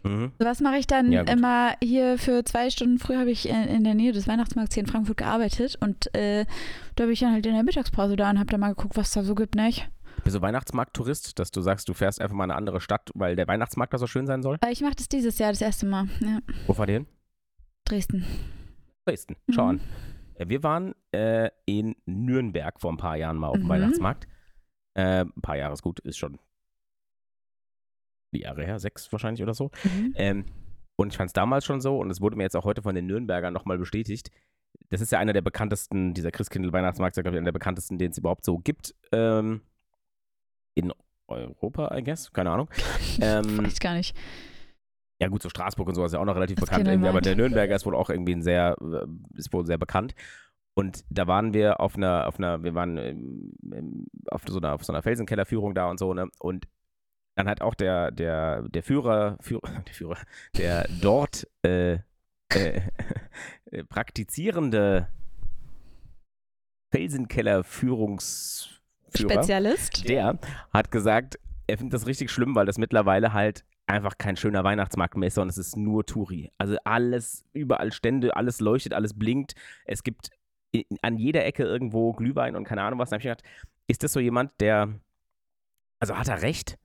Mhm. Sowas mache ich dann Ja, immer hier für zwei Stunden. Früher habe ich in, in der Nähe des Weihnachtsmarkts hier in Frankfurt gearbeitet und äh, da bin ich dann halt in der Mittagspause da und habe da mal geguckt, was da so gibt, nicht? Bist du Weihnachtsmarkt-Tourist, dass du sagst, du fährst einfach mal in eine andere Stadt, weil der Weihnachtsmarkt da so schön sein soll? Aber ich mache das dieses Jahr das erste Mal. Ja, Wo fahrt ihr hin? Dresden. Dresden. Schau Mhm. an. Äh, Wir waren äh, in Nürnberg vor ein paar Jahren mal auf dem Mhm. Weihnachtsmarkt. Äh, ein paar Jahre ist gut, ist schon die Jahre her, sechs wahrscheinlich oder so. Mhm. Ähm, und ich fand es damals schon so, und es wurde mir jetzt auch heute von den Nürnbergern nochmal bestätigt. Das ist ja einer der bekanntesten, dieser Christkindl-Weihnachtsmarkt ist ja, glaube ich, einer der bekanntesten, den es überhaupt so gibt. Ähm, in Europa, I guess, keine Ahnung. Ähm, Weiß gar nicht. ja gut, so Straßburg und sowas ist ja auch noch relativ Das bekannt irgendwie, aber der Nürnberger ist wohl auch irgendwie ein sehr, äh, ist wohl sehr bekannt. Und da waren wir auf einer, auf einer, wir waren auf so einer, auf so einer Felsenkellerführung da und so, ne? Und dann hat auch der, der, der Führer, Führer, der Führer, der dort äh, äh, äh, praktizierende Felsenkeller-Führungsführer, Spezialist. der hat gesagt, er findet das richtig schlimm, weil das mittlerweile halt einfach kein schöner Weihnachtsmarkt mehr ist, sondern es ist nur Touri. Also alles, überall Stände, alles leuchtet, alles blinkt. Es gibt i- an jeder Ecke irgendwo Glühwein und keine Ahnung was. Da habe ich gedacht, ist das so jemand, der, also hat er recht?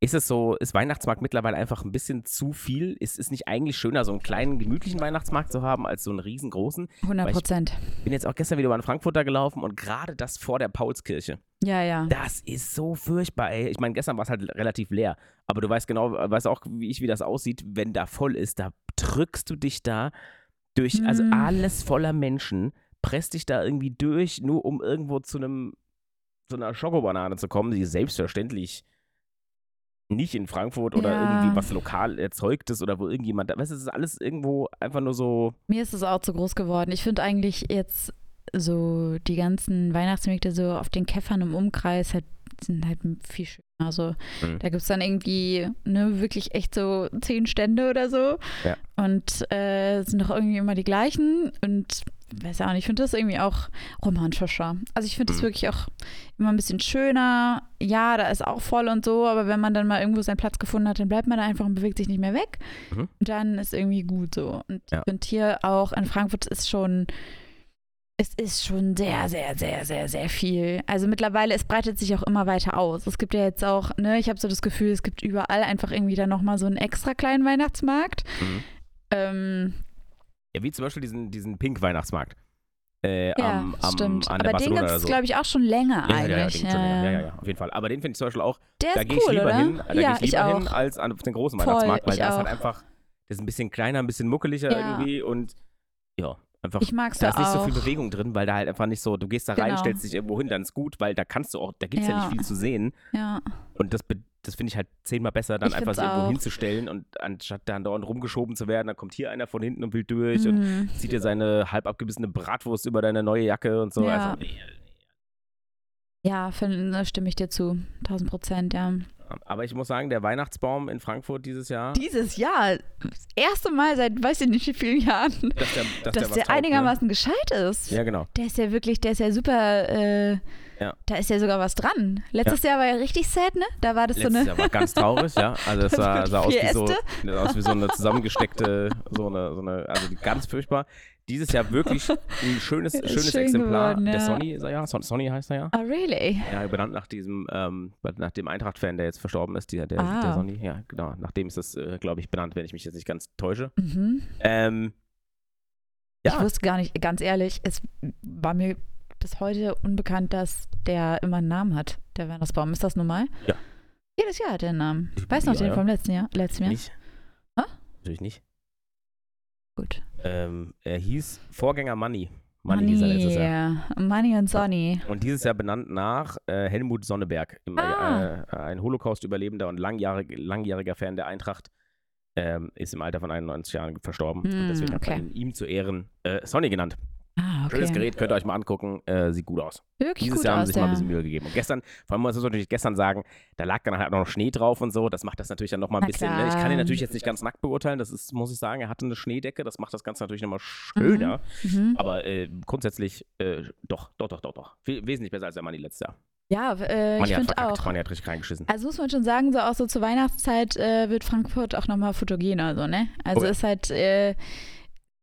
Ist es so, ist Weihnachtsmarkt mittlerweile einfach ein bisschen zu viel? Ist es nicht eigentlich schöner, so einen kleinen, gemütlichen Weihnachtsmarkt zu haben, als so einen riesengroßen? 100 Prozent. Bin jetzt auch gestern wieder über den Frankfurter gelaufen und gerade das vor der Paulskirche. Ja, ja. Das ist so furchtbar, ey. Ich meine, gestern war es halt relativ leer. Aber du weißt genau, weißt auch, wie ich, wie das aussieht, wenn da voll ist. Da drückst du dich da durch, also Mhm. alles voller Menschen, presst dich da irgendwie durch, nur um irgendwo zu einem, zu einer Schokobanane zu kommen, die selbstverständlich nicht in Frankfurt oder Ja. irgendwie was lokal erzeugtes oder wo irgendjemand, weißt du, es ist alles irgendwo einfach nur so, Mir ist es auch zu groß geworden. Ich finde eigentlich jetzt so die ganzen Weihnachtsmärkte so auf den Käffern im Umkreis halt, sind halt viel schöner. Also Mhm. da gibt es dann irgendwie ne, wirklich echt so zehn Stände oder so. Ja. Und äh, sind doch irgendwie immer die gleichen. Und weiß auch nicht, ich finde das irgendwie auch romantischer. Also ich finde das Mhm. wirklich auch immer ein bisschen schöner. Ja, da ist auch voll und so, aber wenn man dann mal irgendwo seinen Platz gefunden hat, dann bleibt man da einfach und bewegt sich nicht mehr weg. Mhm. Und dann ist irgendwie gut so. Und Ja. ich finde hier auch in Frankfurt ist schon, es ist schon sehr, sehr, sehr, sehr, sehr viel. Also mittlerweile, es breitet sich auch immer weiter aus. Es gibt ja jetzt auch, ne, ich habe so das Gefühl, es gibt überall einfach irgendwie dann nochmal so einen extra kleinen Weihnachtsmarkt. Mhm. Ähm, ja, wie zum Beispiel diesen, diesen Pink-Weihnachtsmarkt. Äh, ja, am, am, stimmt. Aber den Barcelona gibt oder es, so. glaube ich, auch schon länger Ja, ja, ja, den eigentlich. gibt's schon länger. ja, ja, ja, auf jeden Fall. Aber den finde ich zum Beispiel auch, Der da gehe ich cool, lieber oder? hin, da ja, gehe ich ich lieber auch. hin als an, auf den großen Voll, Weihnachtsmarkt, weil ich da ist halt einfach, das ist ein bisschen kleiner, ein bisschen muckeliger Ja. irgendwie und ja, einfach, Ich mag es da ist nicht so viel Bewegung drin, weil da halt einfach nicht so, du gehst da rein, Genau. stellst dich irgendwo hin, dann ist gut, weil da kannst du auch, da gibt es ja. Ja. nicht viel zu sehen Ja. und das, das finde ich halt zehnmal besser, dann Ich einfach so irgendwo auch. hinzustellen und anstatt dann dauernd rumgeschoben zu werden, dann kommt hier einer von hinten und will durch und Mhm. zieht dir seine halb abgebissene Bratwurst über deine neue Jacke und so. Ja. Also, nee, Ja, find, da stimme ich dir zu. 1000 Prozent, ja. Aber ich muss sagen, der Weihnachtsbaum in Frankfurt dieses Jahr, Dieses Jahr, das erste Mal seit weiß ich nicht wie vielen Jahren, dass der, dass dass der, der, taugt, einigermaßen gescheit ist. Ne? Ja, genau. Der ist ja wirklich, der ist ja super, äh, Ja. da ist ja sogar was dran. Letztes Jahr war ja richtig sad, ne? Da war das so Letztes eine. Jahr war ganz traurig, ja. Also es Das sah, aus, wie so, aus wie so eine zusammengesteckte, so eine, so eine, also ganz furchtbar. Dieses Jahr wirklich ein schönes, schönes schön Exemplar. geworden, Der ja. Sonny ist er ja, Son Sonny heißt er ja. Oh, really? Ja, benannt nach diesem, ähm, nach dem Eintracht-Fan, der jetzt verstorben ist, der, der, Ah. der Sonny. Ja, genau. Nach dem ist das, äh, glaube ich, benannt, wenn ich mich jetzt nicht ganz täusche. Mhm. Ähm, Ich ja, wusste gar nicht, ganz ehrlich, es war mir bis heute unbekannt, dass der immer einen Namen hat, der Weihnachtsbaum. Ist das normal? Ja. Jedes Jahr hat er einen Namen. Weiß noch Ja, den ja. vom letzten Jahr. Letzten Jahr. nicht. Ah? Natürlich nicht. Gut. Ähm, er hieß Vorgänger Money. Money hieß er letztes Jahr. ja. Money und Sonny. Und dieses Jahr benannt nach äh, Helmut Sonneberg, im, Ah. äh, ein Holocaust-Überlebender und langjährig, langjähriger Fan der Eintracht, ähm, ist im Alter von 91 Jahren verstorben. und Hm, deswegen hat okay. man ihn ihm zu Ehren äh, Sonny genannt. Ah, okay. Schönes Gerät, könnt ihr euch mal angucken, äh, sieht gut aus. Wirklich Dieses gut Jahr haben sie sich mal ein ja. bisschen Mühe gegeben. Und gestern, vor allem muss man natürlich gestern sagen, da lag dann halt auch noch Schnee drauf und so. Das macht das natürlich dann nochmal ein Na bisschen. Ne? Ich kann ihn natürlich jetzt nicht ganz nackt beurteilen. Das ist, muss ich sagen, er hatte eine Schneedecke. Das macht das Ganze natürlich nochmal schöner. Mhm. Aber äh, grundsätzlich äh, doch, doch, doch, doch, doch. Viel, wesentlich besser als der Money letztes Jahr. Ja, äh, ich finde auch. Money hat richtig reingeschissen. Also muss man schon sagen, so auch so zur Weihnachtszeit äh, wird Frankfurt auch nochmal fotogener, so, ne? Also ja. ist halt, äh,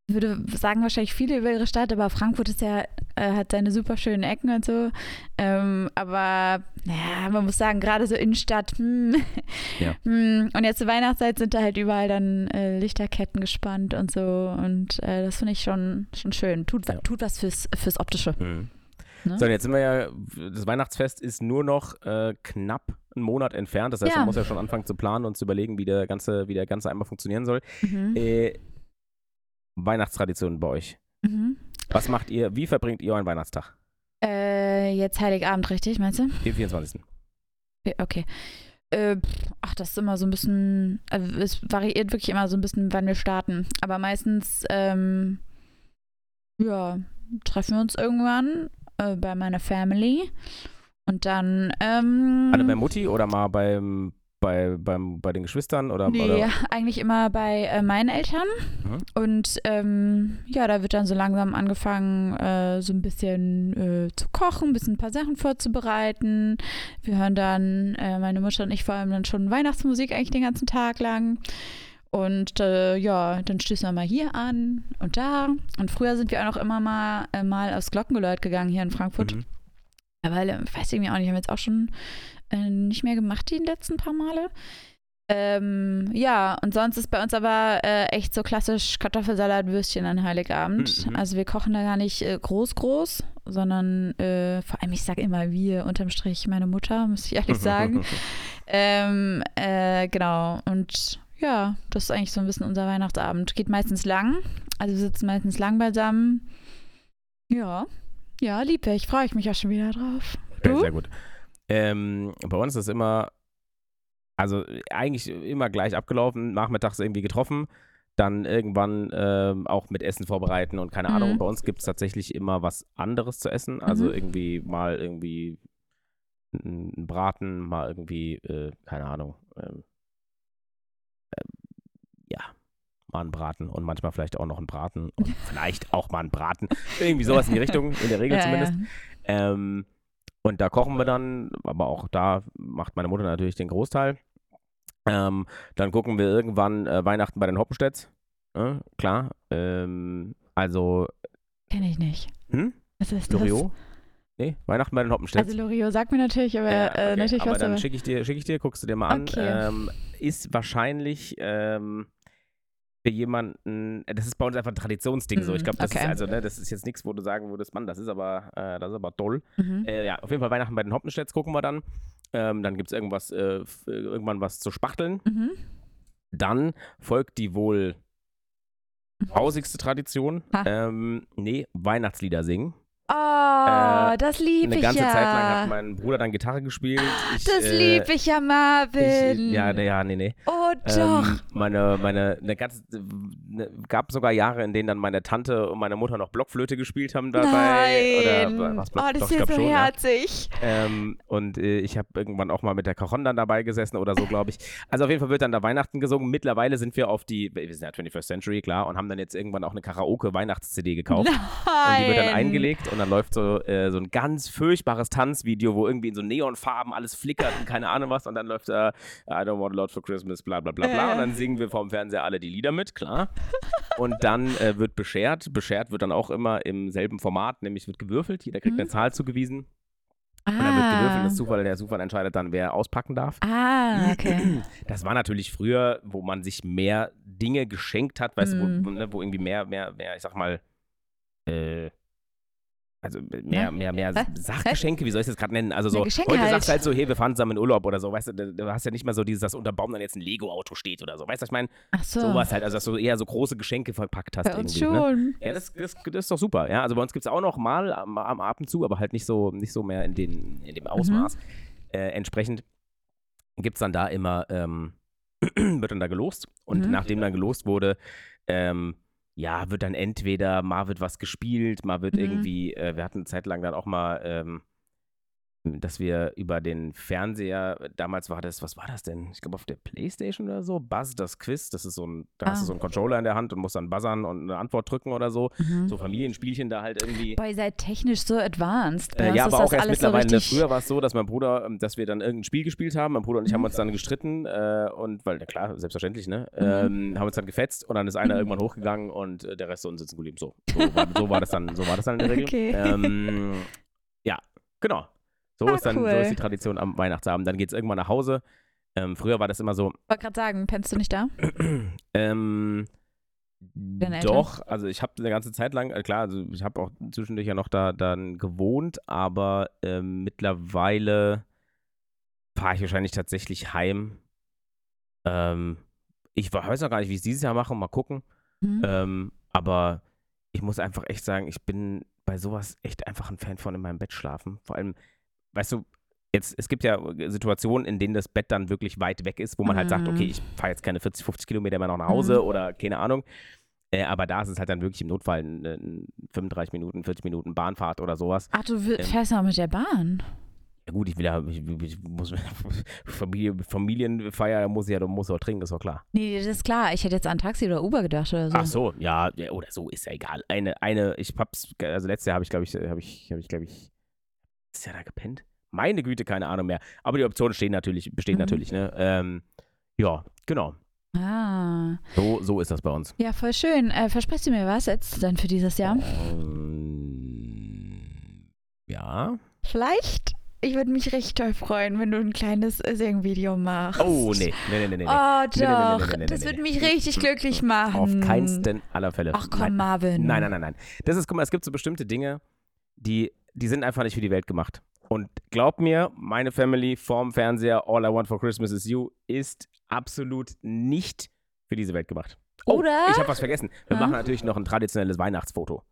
würde sagen wahrscheinlich viele über ihre Stadt, aber Frankfurt ist ja, äh, hat seine super schönen Ecken und so. Ähm, aber ja, man muss sagen, gerade so Innenstadt, hm, Ja. hm. Und jetzt zur Weihnachtszeit sind da halt überall dann äh, Lichterketten gespannt und so. Und äh, das finde ich schon, schon schön. Tut, Ja. tut was fürs, fürs Optische. Mhm. Ne? So, und jetzt sind wir ja, das Weihnachtsfest ist nur noch äh, knapp einen Monat entfernt. Das heißt, Ja. man muss ja schon anfangen zu planen und zu überlegen, wie der ganze, wie der ganze einmal funktionieren soll. Mhm. Weihnachtstraditionen bei euch. Mhm. Was macht ihr, wie verbringt ihr euren Weihnachtstag? Äh, jetzt Heiligabend, richtig, meinst du? Den 24. Ja, Okay. Äh, ach, das ist immer so ein bisschen, also es variiert wirklich immer so ein bisschen, wann wir starten. Aber meistens, ähm, ja, treffen wir uns irgendwann äh, bei meiner Family und dann, ähm, Alle bei Mutti oder mal beim, bei, beim, bei den Geschwistern oder? Nee, oder? eigentlich immer bei äh, meinen Eltern. Mhm. Und ähm, ja, da wird dann so langsam angefangen, äh, so ein bisschen äh, zu kochen, ein bisschen ein paar Sachen vorzubereiten. Wir hören dann, äh, meine Mutter und ich vor allem dann schon Weihnachtsmusik eigentlich den ganzen Tag lang. Und äh, ja, dann stößen wir mal hier an und da. Und früher sind wir auch noch immer mal, äh, mal aufs Glockengeläut gegangen hier in Frankfurt. Mhm. Weil, äh, weiß irgendwie auch nicht, haben wir jetzt auch schon äh, nicht mehr gemacht die letzten paar Male. Ähm, ja, und sonst ist bei uns aber äh, echt so klassisch Kartoffelsalat, Würstchen an Heiligabend. Mhm. Also wir kochen da gar nicht äh, groß, groß, sondern äh, vor allem, ich sage immer wir, unterm Strich meine Mutter, muss ich ehrlich sagen. ähm, äh, genau, und ja, das ist eigentlich so ein bisschen unser Weihnachtsabend. Geht meistens lang, also wir sitzen meistens lang beisammen. Ja, ja, liebe ich, freue ich mich auch schon wieder drauf. Ja, Du? sehr gut. Ähm, bei uns ist es immer, also eigentlich immer gleich abgelaufen, nachmittags irgendwie getroffen, dann irgendwann ähm, auch mit Essen vorbereiten und keine Mhm. Ahnung. Bei uns gibt es tatsächlich immer was anderes zu essen. Also Mhm. irgendwie mal irgendwie ein Braten, mal irgendwie, äh, keine Ahnung, ähm, ähm, ja, mal ein Braten und manchmal vielleicht auch noch ein Braten und vielleicht auch mal ein Braten. Irgendwie sowas in die Richtung, in der Regel Ja, zumindest. ja. Ähm, und da kochen wir dann, aber auch da macht meine Mutter natürlich den Großteil. Ähm, dann gucken wir irgendwann äh, Weihnachten bei den Hoppenstedts. Äh, klar. Ähm, also, Kenne ich nicht. hm? Was ist das? Loriot? Nee, Weihnachten bei den Hoppenstedts. Also Loriot sagt mir natürlich, aber Ja, äh, okay. natürlich aber was dann schicke ich dir, schicke ich dir, guckst du dir mal an. Okay. Ähm, ist wahrscheinlich ähm, für jemanden, äh, das ist bei uns einfach ein Traditionsding so. Ich glaube, das okay. ist also, ne, das ist jetzt nichts, wo du sagen würdest, Mann, das ist aber, äh, das ist aber toll. Mhm. Äh, ja, auf jeden Fall Weihnachten bei den Hoppenstedts gucken wir dann. Ähm, dann gibt es irgendwas, äh, f- irgendwann was zu spachteln. Mhm. Dann folgt die wohl hausigste Tradition. Ha. Ähm, nee, Weihnachtslieder singen. Oh, Äh, das lieb Eine ich ganze ja. Zeit lang hat mein Bruder dann Gitarre gespielt. Ich, das äh, lieb ich ja, ich, Marvin. ja, nee, ja, nee, nee. oh, doch. Ähm, meine, meine, eine ganze, ne, gab sogar Jahre, in denen dann meine Tante und meine Mutter noch Blockflöte gespielt haben dabei. Nein. Oder was, Block, oh, das doch, ist ich ja so schon, ja. herzig. Ähm, und äh, ich habe irgendwann auch mal mit der Cajon dann dabei gesessen oder so, glaube ich. Also auf jeden Fall wird dann da Weihnachten gesungen. Mittlerweile sind wir auf die, wir sind ja 21st Century, klar, und haben dann jetzt irgendwann auch eine Karaoke-Weihnachts-CD gekauft. Nein. Und die wird dann eingelegt und dann läuft so, äh, so ein ganz furchtbares Tanzvideo, wo irgendwie in so Neonfarben alles flickert und keine Ahnung was. Und dann läuft da I don't want a lot for Christmas, bla bla bla bla. Äh. Und dann singen wir vorm Fernseher alle die Lieder mit, klar. Und dann äh, wird beschert. Beschert wird dann auch immer im selben Format, nämlich wird gewürfelt. Jeder kriegt Mhm. eine Zahl zugewiesen. Und dann wird gewürfelt. Ah. Das Zufall, der Zufall entscheidet dann, wer auspacken darf. Ah, okay. Das war natürlich früher, wo man sich mehr Dinge geschenkt hat, weißt du, Mhm. wo, ne, wo irgendwie mehr, mehr, mehr, ich sag mal, äh, also mehr, Ne? mehr, mehr Hä? Sachgeschenke, wie soll ich das gerade nennen? Also so, heute halt. sagst du halt so, hey, wir fahren zusammen in Urlaub oder so, weißt du, du- hast ja nicht mehr so dieses, dass unter Baum dann jetzt ein Lego-Auto steht oder so, weißt du, was ich meine? Ach so. Sowas halt, also dass du eher so große Geschenke verpackt hast Bei uns irgendwie. Ne? schon. Ja, das, das, das ist doch super. Ja, also bei uns gibt es auch noch mal am, am ab und zu, aber halt nicht so, nicht so mehr in, den, in dem Ausmaß. Äh, entsprechend gibt es dann da immer, ähm, wird dann da gelost. Und Mhm. nachdem dann gelost wurde, ähm, ja, wird dann entweder mal wird was gespielt, mal wird Mhm. irgendwie, äh, wir hatten eine Zeit lang dann auch mal, ähm, dass wir über den Fernseher, damals war das, was war das denn? Ich glaube auf der Playstation oder so, Buzz das Quiz, das ist so ein, da hast Ah. du so einen Controller in der Hand und musst dann buzzern und eine Antwort drücken oder so. Mhm. So Familienspielchen da halt irgendwie. Boah, ihr seid technisch so advanced. Äh, ja, aber auch erst so mittlerweile. richtig. Früher war es so, dass mein Bruder, ähm, dass wir dann irgendein Spiel gespielt haben. Mein Bruder und ich haben Mhm. uns dann gestritten äh, und, weil, na klar, selbstverständlich, ne? Mhm. Ähm, haben uns dann gefetzt und dann ist einer Mhm. irgendwann hochgegangen und äh, der Rest unten sitzen geblieben. So, so, war, so war das dann, so war das dann in der Regel. Okay. Ähm, ja, genau. So Ah, ist dann, so cool. ist die Tradition am Weihnachtsabend. Dann geht es irgendwann nach Hause. Ähm, früher war das immer so, Ich wollte gerade sagen, pennst du nicht da? ähm, doch, also ich habe eine ganze Zeit lang, äh, klar, also ich habe auch zwischendurch ja noch da dann gewohnt, aber ähm, mittlerweile fahre ich wahrscheinlich tatsächlich heim. Ähm, ich we- weiß noch gar nicht, wie ich es dieses Jahr mache, mal gucken. Mhm. Ähm, aber ich muss einfach echt sagen, ich bin bei sowas echt einfach ein Fan von in meinem Bett schlafen. Vor allem, weißt du, jetzt, es gibt ja Situationen, in denen das Bett dann wirklich weit weg ist, wo man halt sagt, Mhm. okay, ich fahre jetzt keine 40, 50 Kilometer mehr noch nach Hause Mhm. oder keine Ahnung. Äh, aber da ist es halt dann wirklich im Notfall ein, ein 35 Minuten, 40 Minuten Bahnfahrt oder sowas. Ach, du ähm, fährst auch mit der Bahn. Ja gut, ich will ja, ich, ich muss, Familie, Familienfeier muss ja, du musst auch trinken, ist doch klar. Nee, das ist klar. Ich hätte jetzt an Taxi oder Uber gedacht oder so. Ach so, ja, ja, oder so, ist ja egal. Eine, eine, ich hab's, also letztes Jahr habe ich, glaube ich, habe ich, habe ich, glaube ich, ist ja da gepennt? Meine Güte, keine Ahnung mehr. Aber die Option stehen natürlich, besteht Mhm. natürlich, ne? Ähm, ja, genau. Ah. So, so ist das bei uns. Ja, voll schön. Äh, versprichst du mir was jetzt dann für dieses Jahr? Ähm, ja. Vielleicht? Ich würde mich richtig toll freuen, wenn du ein kleines äh, Singvideo machst. Oh, nee, nee, nee, nee, nee. Oh, Nee, nee, nee, nee, doch. das würde mich richtig glücklich machen. Auf keinsten aller Fälle. Ach komm, Nein. Marvin. Nein, nein, nein, nein. Das ist, guck mal, es gibt so bestimmte Dinge, die, die sind einfach nicht für die Welt gemacht. Und glaub mir, meine Family vorm Fernseher, All I Want for Christmas is You, ist absolut nicht für diese Welt gemacht. Oh, Oder? Ich habe was vergessen. Wir Ah. machen natürlich noch ein traditionelles Weihnachtsfoto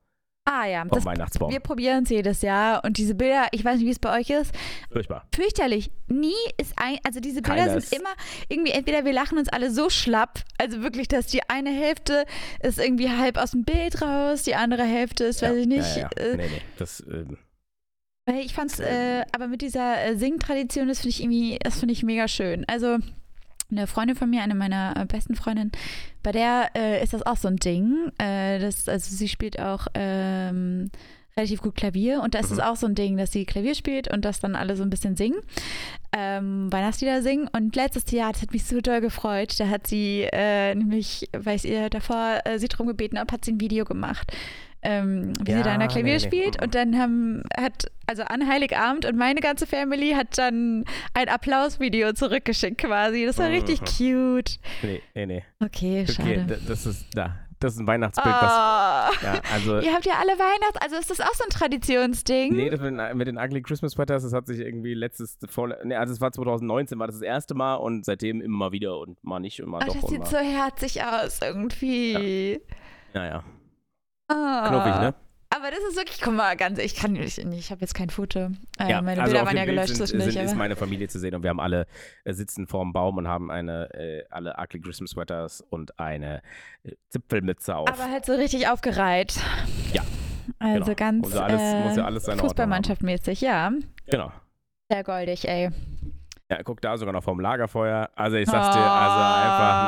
Ah ja, vom das, Weihnachtsbaum. wir probieren es jedes Jahr und diese Bilder, ich weiß nicht, wie es bei euch ist, Furchtbar. fürchterlich. Nie ist ein, also diese Bilder Keiner sind immer irgendwie, entweder wir lachen uns alle so schlapp, also wirklich, dass die eine Hälfte ist irgendwie halb aus dem Bild raus, die andere Hälfte ist, weiß ich nicht. Ja, ja, ja. Äh, Nee, nee. Das, Weil Ich fand's, äh, aber mit dieser äh, Singtradition, das finde ich irgendwie, das finde ich mega schön. Also eine Freundin von mir, eine meiner äh, besten Freundinnen, bei der äh, ist das auch so ein Ding. Äh, das, also sie spielt auch ähm, relativ gut Klavier und da ist es Mhm. auch so ein Ding, dass sie Klavier spielt und dass dann alle so ein bisschen singen, ähm, Weihnachtslieder singen. Und letztes Jahr, das hat mich so doll gefreut, da hat sie äh, nämlich, weil ich ihr davor äh, sie drum gebeten habe, hat sie ein Video gemacht. Ähm, wie sie da an der Ja, Klavier nee, nee. spielt und dann haben, hat, also an Heiligabend und meine ganze Family hat dann ein Applausvideo zurückgeschickt quasi. Das war richtig Mhm. cute. nee, nee, nee. Okay, Okay, schade. da- das ist, da. Das ist ein Weihnachtsbild, was, Ah. ja, also, Ihr habt ja alle Weihnachts-, also ist das auch so ein Traditionsding? Nee, das mit, den- mit den Ugly Christmas Sweaters, das hat sich irgendwie letztes, vor, nee, also es war 2019, war das das erste Mal und seitdem immer mal wieder und mal nicht und mal Ach, doch das sieht mal. so herzig aus irgendwie. Naja, Ah. knuffig, ne? Aber das ist wirklich, guck mal, ganz, ich kann nicht, ich habe jetzt kein Foto. Äh, Ja, meine also Bilder auf waren ja Bild gelöscht sind, zwischendurch. sind, ist meine Familie zu sehen und wir haben alle äh, sitzen vorm Baum und haben eine, äh, alle Ugly Christmas Sweaters und eine äh, Zipfelmütze auf. Aber halt so richtig aufgereiht. Ja, Also genau. ganz Muss ja alles- äh, muss ja alles seine Ordnung Fußballmannschaftmäßig, ja. genau. Sehr goldig, ey. Ja, guck da sogar noch vom Lagerfeuer. Also ich sag's dir, also einfach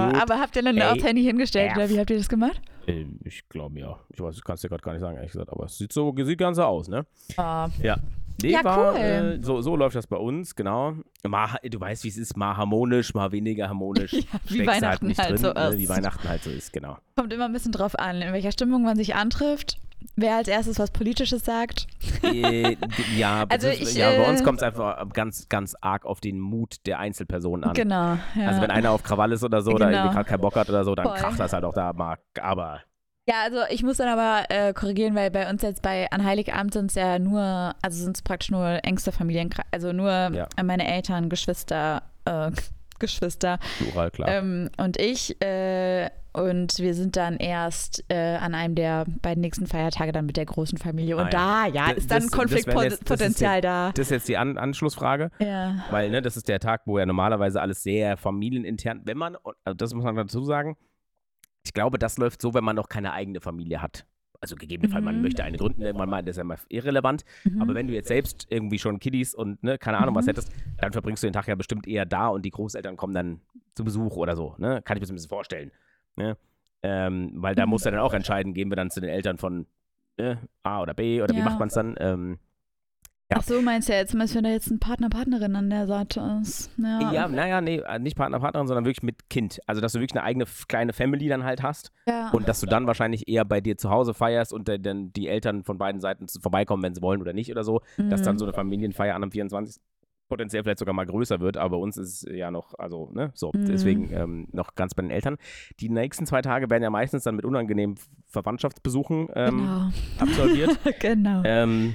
nur cute. Ah, Aber habt ihr dann aufs Handy hingestellt oder wie habt ihr das gemacht? Äh, ich glaube ja. Ich weiß, ich kann es dir gerade gar nicht sagen, ehrlich gesagt, aber es sieht so, sieht ganz so aus, ne? Oh. Ja. Nee, Ja, war, cool. äh, so, so läuft das bei uns, genau. Mal, du weißt, wie es ist, mal harmonisch, mal weniger harmonisch. Ja, wie Steckst Weihnachten nicht halt drin, so ne, ist. Wie Weihnachten halt so ist, genau. Kommt immer ein bisschen drauf an, in welcher Stimmung man sich antrifft. Wer als erstes was Politisches sagt. äh, ja, Also ich, ja, bei äh, uns kommt es einfach ganz, ganz arg auf den Mut der Einzelperson an. Genau. Ja. Also wenn einer auf Krawall ist oder so, oder Genau. irgendwie gerade keinen Bock hat oder so, dann Voll. kracht das halt auch da mal. Aber Ja, also ich muss dann aber äh, korrigieren, weil bei uns jetzt bei an Heiligabend sind es ja nur, also sind es praktisch nur engste Familienkreis, also nur Ja. äh, meine Eltern, Geschwister, äh, Geschwister plural, klar. ähm, und ich. Äh, und wir sind dann erst äh, an einem der beiden nächsten Feiertage dann mit der großen Familie. Und Ah, da, ja, Das- ist dann das- das das Konfliktpotenzial da. das ist jetzt die An Anschlussfrage. Ja. Weil, ne, das ist der Tag, wo ja normalerweise alles sehr familienintern, wenn man, also das muss man dazu sagen, ich glaube, das läuft so, wenn man noch keine eigene Familie hat. Also gegebenenfalls, man Mhm. möchte eine gründen, irgendwann mal, das ist ja mal irrelevant. Mhm. Aber wenn du jetzt selbst irgendwie schon Kiddies und ne, keine Ahnung was Mhm. hättest, dann verbringst du den Tag ja bestimmt eher da und die Großeltern kommen dann zu Besuch oder so. Ne? Kann ich mir so ein bisschen vorstellen. Ne? Ähm, weil da Mhm. musst du dann auch entscheiden, gehen wir dann zu den Eltern von ne, A oder B oder wie Ja. macht man es dann? Ähm, Ja. Ach so, meinst du ja jetzt, wenn da jetzt ein Partner, Partnerin an der Seite ist. Ja, Ja, naja, nee, äh, nicht Partner, Partnerin, sondern wirklich mit Kind. Also, dass du wirklich eine eigene kleine Family dann halt hast ja. und dass du dann wahrscheinlich eher bei dir zu Hause feierst und dann- die Eltern von beiden Seiten vorbeikommen, wenn sie wollen oder nicht oder so, dass dann Mhm. so eine Familienfeier an am 24. potenziell vielleicht sogar mal größer wird, aber bei uns ist es ja noch, also, ne, so, Mhm. deswegen ähm, noch ganz bei den Eltern. Die nächsten zwei Tage werden ja meistens dann mit unangenehmen Verwandtschaftsbesuchen ähm, genau. absolviert. genau. ähm,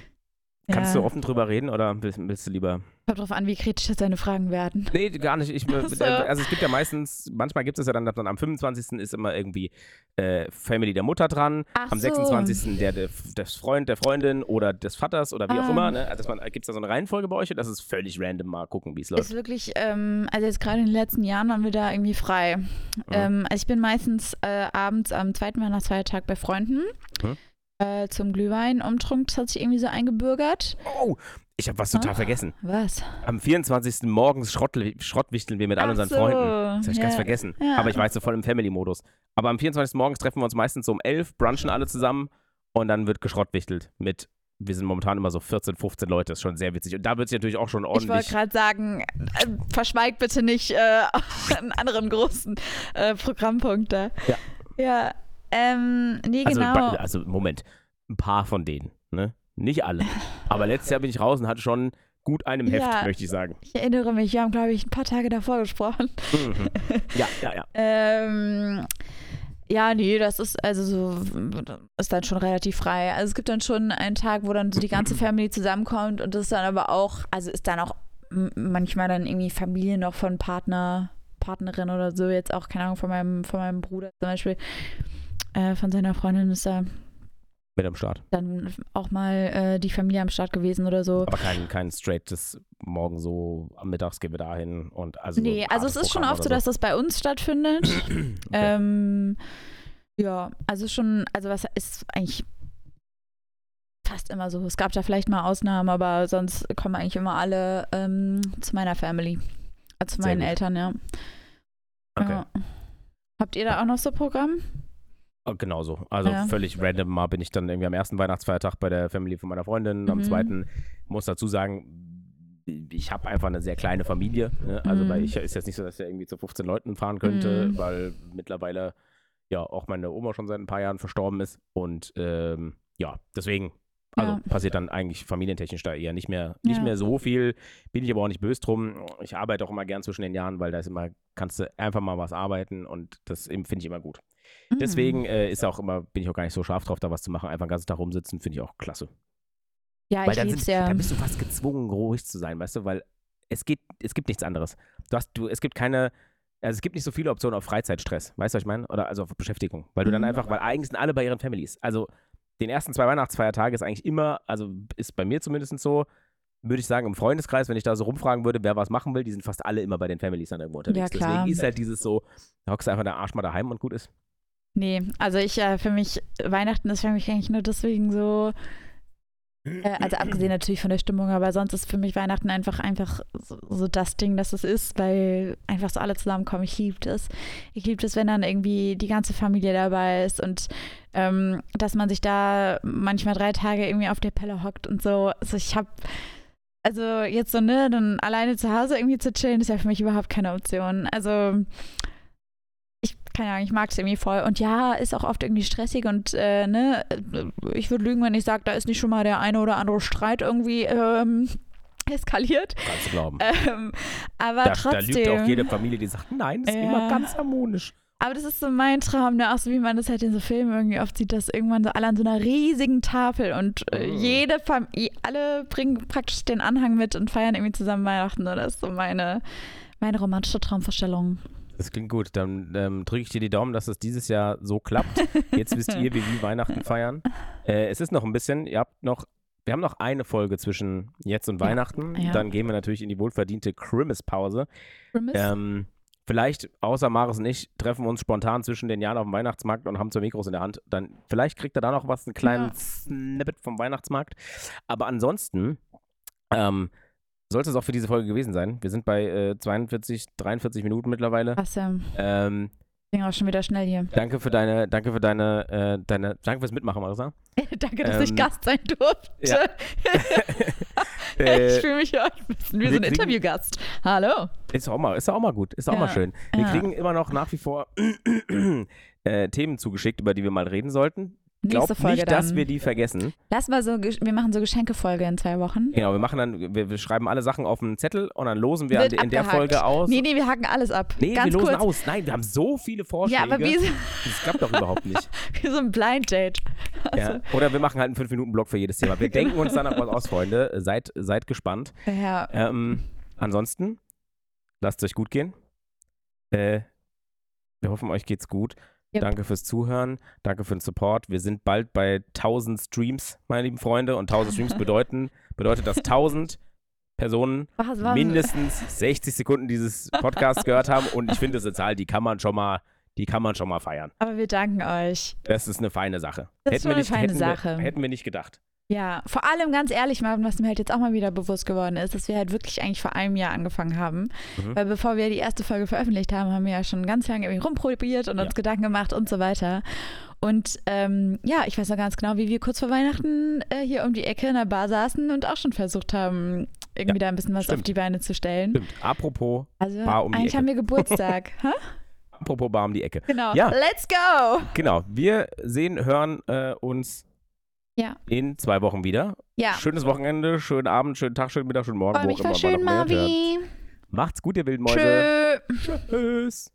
kannst Ja. du offen drüber reden oder willst, willst du lieber Kommt drauf an, wie kritisch deine Fragen werden. Nee, gar nicht. Ich, so. Also es gibt ja meistens, manchmal gibt es ja dann, dann am 25. ist immer irgendwie äh, Family der Mutter dran, Ach am so. 26. der, der des Freund, der Freundin oder des Vaters oder wie auch Ah. immer. Ne? Also gibt es da so eine Reihenfolge bei euch? Das ist völlig random. Mal gucken, wie es läuft. Ist wirklich, ähm, also jetzt gerade in den letzten Jahren waren wir da irgendwie frei. Mhm. Ähm, also ich bin meistens äh, abends am zweiten Weihnachtsfeiertag bei Freunden Mhm. äh, zum Glühwein umtrunk. Das hat sich irgendwie so eingebürgert. Oh, Ich habe was total Ah. vergessen. Was? Am 24. morgens Schrott, Schrottwichteln wir mit all Ach unseren so, Freunden. Das habe ich ganz ja. vergessen. Ja. Aber ich war jetzt so voll im Family-Modus. Aber am 24. morgens treffen wir uns meistens so um 11, brunchen alle zusammen und dann wird geschrottwichtelt mit, wir sind momentan immer so 14, 15 Leute. Das ist schon sehr witzig. Und da wird sich natürlich auch schon Ich wollte ordentlich. gerade sagen, äh, verschweigt bitte nicht äh, einen anderen großen äh, Programmpunkt da. Ja. Ja. Ähm, nee, Also, genau. also, Moment. Ein paar von denen, ne? Nicht alle. Aber letztes Jahr bin ich raus und hatte schon gut einem Heft, Ja. möchte ich sagen. Ich erinnere mich, wir haben, glaube ich, ein paar Tage davor gesprochen. Mhm. Ja, ja, ja. Ähm, ja, nee, das ist also so, ist dann schon relativ frei. Also es gibt dann schon einen Tag, wo dann so die ganze Family zusammenkommt und das ist dann aber auch, also ist dann auch manchmal dann irgendwie Familie noch von Partner, Partnerin oder so, jetzt auch, keine Ahnung, von meinem, von meinem Bruder zum Beispiel, äh, von seiner Freundin ist da Mit am Start. dann auch mal äh, die Familie am Start gewesen oder so. Aber kein, kein straightes Morgen so, am Mittags gehen wir dahin und also. Nee, so also es ist schon Programm oft so, dass das bei uns stattfindet. Okay. Ähm, ja, also schon, also was ist eigentlich fast immer so. Es gab da vielleicht mal Ausnahmen, aber sonst kommen eigentlich immer alle ähm, zu meiner Family. Also zu meinen. Eltern, ja. Okay. ja. Habt ihr da auch noch so Programm? Oh, Genauso. Also Ja. völlig random. Mal bin ich dann irgendwie am ersten Weihnachtsfeiertag bei der Family von meiner Freundin. Am Mhm. zweiten muss dazu sagen, ich habe einfach eine sehr kleine Familie. Ne? Also Mhm. weil ich ist jetzt nicht so, dass ich irgendwie zu 15 Leuten fahren könnte, Mhm. weil mittlerweile ja auch meine Oma schon seit ein paar Jahren verstorben ist. Und ähm, ja, deswegen. Also Ja. passiert dann eigentlich familientechnisch da eher nicht mehr, nicht Ja. mehr so viel. Bin ich aber auch nicht böse drum. Ich arbeite auch immer gern zwischen den Jahren, weil da ist immer, kannst du einfach mal was arbeiten und das finde ich immer gut. Mhm. Deswegen äh, ist auch immer, bin ich auch gar nicht so scharf drauf, da was zu machen. Einfach den ganzen Tag rumsitzen, finde ich auch klasse. Ja, Weil ich dann, sind, ja. dann bist du fast gezwungen, ruhig zu sein, weißt du, weil es geht, es gibt nichts anderes. Du hast, du, es gibt keine, also es gibt nicht so viele Optionen auf Freizeitstress, weißt du, was ich meine? Oder also auf Beschäftigung. Weil du dann Mhm. einfach, weil eigentlich sind alle bei ihren Families. Also den ersten zwei Weihnachtsfeiertage ist eigentlich immer, also ist bei mir zumindest so, würde ich sagen, im Freundeskreis, wenn ich da so rumfragen würde, wer was machen will, die sind fast alle immer bei den Families dann irgendwo unterwegs. Ja, klar. Deswegen ist halt dieses so, da hockst du einfach der Arsch mal daheim und gut ist. Nee, also ich, äh, für mich, Weihnachten ist für mich eigentlich nur deswegen so, äh, also abgesehen natürlich von der Stimmung, aber sonst ist für mich Weihnachten einfach, einfach so, so das Ding, dass es ist, weil einfach so alle zusammenkommen. Ich liebe das. Ich liebe das, wenn dann irgendwie die ganze Familie dabei ist und ähm, dass man sich da manchmal drei Tage irgendwie auf der Pelle hockt und so. Also ich habe also jetzt so, ne, dann alleine zu Hause irgendwie zu chillen, ist ja für mich überhaupt keine Option. Also keine Ahnung, ich mag es irgendwie voll. Und ja, ist auch oft irgendwie stressig und äh, ne, ich würde lügen, wenn ich sage, da ist nicht schon mal der eine oder andere Streit irgendwie ähm, eskaliert. Kannst du glauben. Ähm, aber da, da trotzdem. lügt auch jede Familie, die sagt, nein, ist Ja. immer ganz harmonisch. Aber das ist so mein Traum, ne? auch so wie man das halt in so Filmen irgendwie oft sieht, dass irgendwann so alle an so einer riesigen Tafel und äh, Mm. jede Familie, alle bringen praktisch den Anhang mit und feiern irgendwie zusammen Weihnachten. Ne? Das ist so meine, meine romantische Traumvorstellung. Das klingt gut. Dann ähm, drücke ich dir die Daumen, dass es dieses Jahr so klappt. Jetzt wisst ihr, wie wir Weihnachten feiern. Äh, es ist noch ein bisschen, ihr habt noch, wir haben noch eine Folge zwischen jetzt und Ja. Weihnachten. Ja. Dann gehen wir natürlich in die wohlverdiente Christmas-Pause. Ähm, vielleicht, außer Maris und ich, treffen wir uns spontan zwischen den Jahren auf dem Weihnachtsmarkt und haben zwei Mikros in der Hand. Dann, vielleicht kriegt er da noch was, einen kleinen Ja. Snippet vom Weihnachtsmarkt. Aber ansonsten, ähm, sollte es auch für diese Folge gewesen sein. Wir sind bei äh, 42, 43 Minuten mittlerweile. Was ähm, Ähm, ging auch schon wieder schnell hier. danke für deine, danke für deine, äh, deine, danke fürs Mitmachen, Marisa. Danke, dass ich Ähm, Gast sein durfte. ja. ich äh, fühle mich ja ein bisschen wie so ein Interviewgast. Hallo. ist auch mal, ist auch mal gut, ist auch Ja. mal schön. Wir Ja. kriegen immer noch nach wie vor äh, Themen zugeschickt, über die wir mal reden sollten. Nächste Folge nicht, dann. dass wir die vergessen. Lass mal so, wir machen so Geschenkefolge in zwei Wochen. Genau, wir machen dann, wir, wir schreiben alle Sachen auf einen Zettel und dann losen wir Wird in der. Folge aus. Nee, nee, wir hacken alles ab. Nee, Ganz wir losen kurz. aus. Nein, wir haben so viele Vorschläge. Ja, aber wie so, Das klappt doch überhaupt nicht. wie so ein Blind Date. Also, Ja. Oder wir machen halt einen 5-Minuten-Block für jedes Thema. Wir denken uns dann noch was aus, Freunde. Seid, seid gespannt. ja. Ähm, ansonsten, lasst es euch gut gehen. Äh, wir hoffen, euch geht's gut. Yep. Danke fürs Zuhören. Danke für den Support. Wir sind bald bei 1000 Streams, meine lieben Freunde. Und 1000 Streams bedeuten, bedeutet, dass 1000 Personen Was, was, mindestens 60 Sekunden dieses Podcasts gehört haben. Und ich finde, das ist eine Zahl, die kann man schon mal, die kann man schon mal feiern. Aber wir danken euch. Das ist eine feine Sache. Das ist schon wir eine feine hätten Sache. Wir, hätten wir nicht gedacht. Ja, vor allem ganz ehrlich, Marvin, was mir halt jetzt auch mal wieder bewusst geworden ist, dass wir halt wirklich eigentlich vor einem Jahr angefangen haben. Mhm. Weil bevor wir die erste Folge veröffentlicht haben, haben wir ja schon ganz lange irgendwie rumprobiert und Ja. uns Gedanken gemacht und so weiter. Und ähm, ja, ich weiß noch ganz genau, wie wir kurz vor Weihnachten äh, hier um die Ecke in der Bar saßen und auch schon versucht haben, irgendwie da ein bisschen was auf stimmt. die Beine zu stellen. Stimmt. Apropos, Also Bar um die eigentlich Ecke. haben wir Geburtstag. Apropos Bar um die Ecke. Genau. Ja. Let's go! Genau, wir sehen, hören äh, uns Ja. in zwei Wochen wieder. Ja. Schönes Wochenende, schönen Abend, schönen Tag, schönen Mittag, schönen Morgen, mich voll schön, man noch mehr hört. Marvi. Macht's gut, ihr Wildmäuse. Tschö. Tschüss.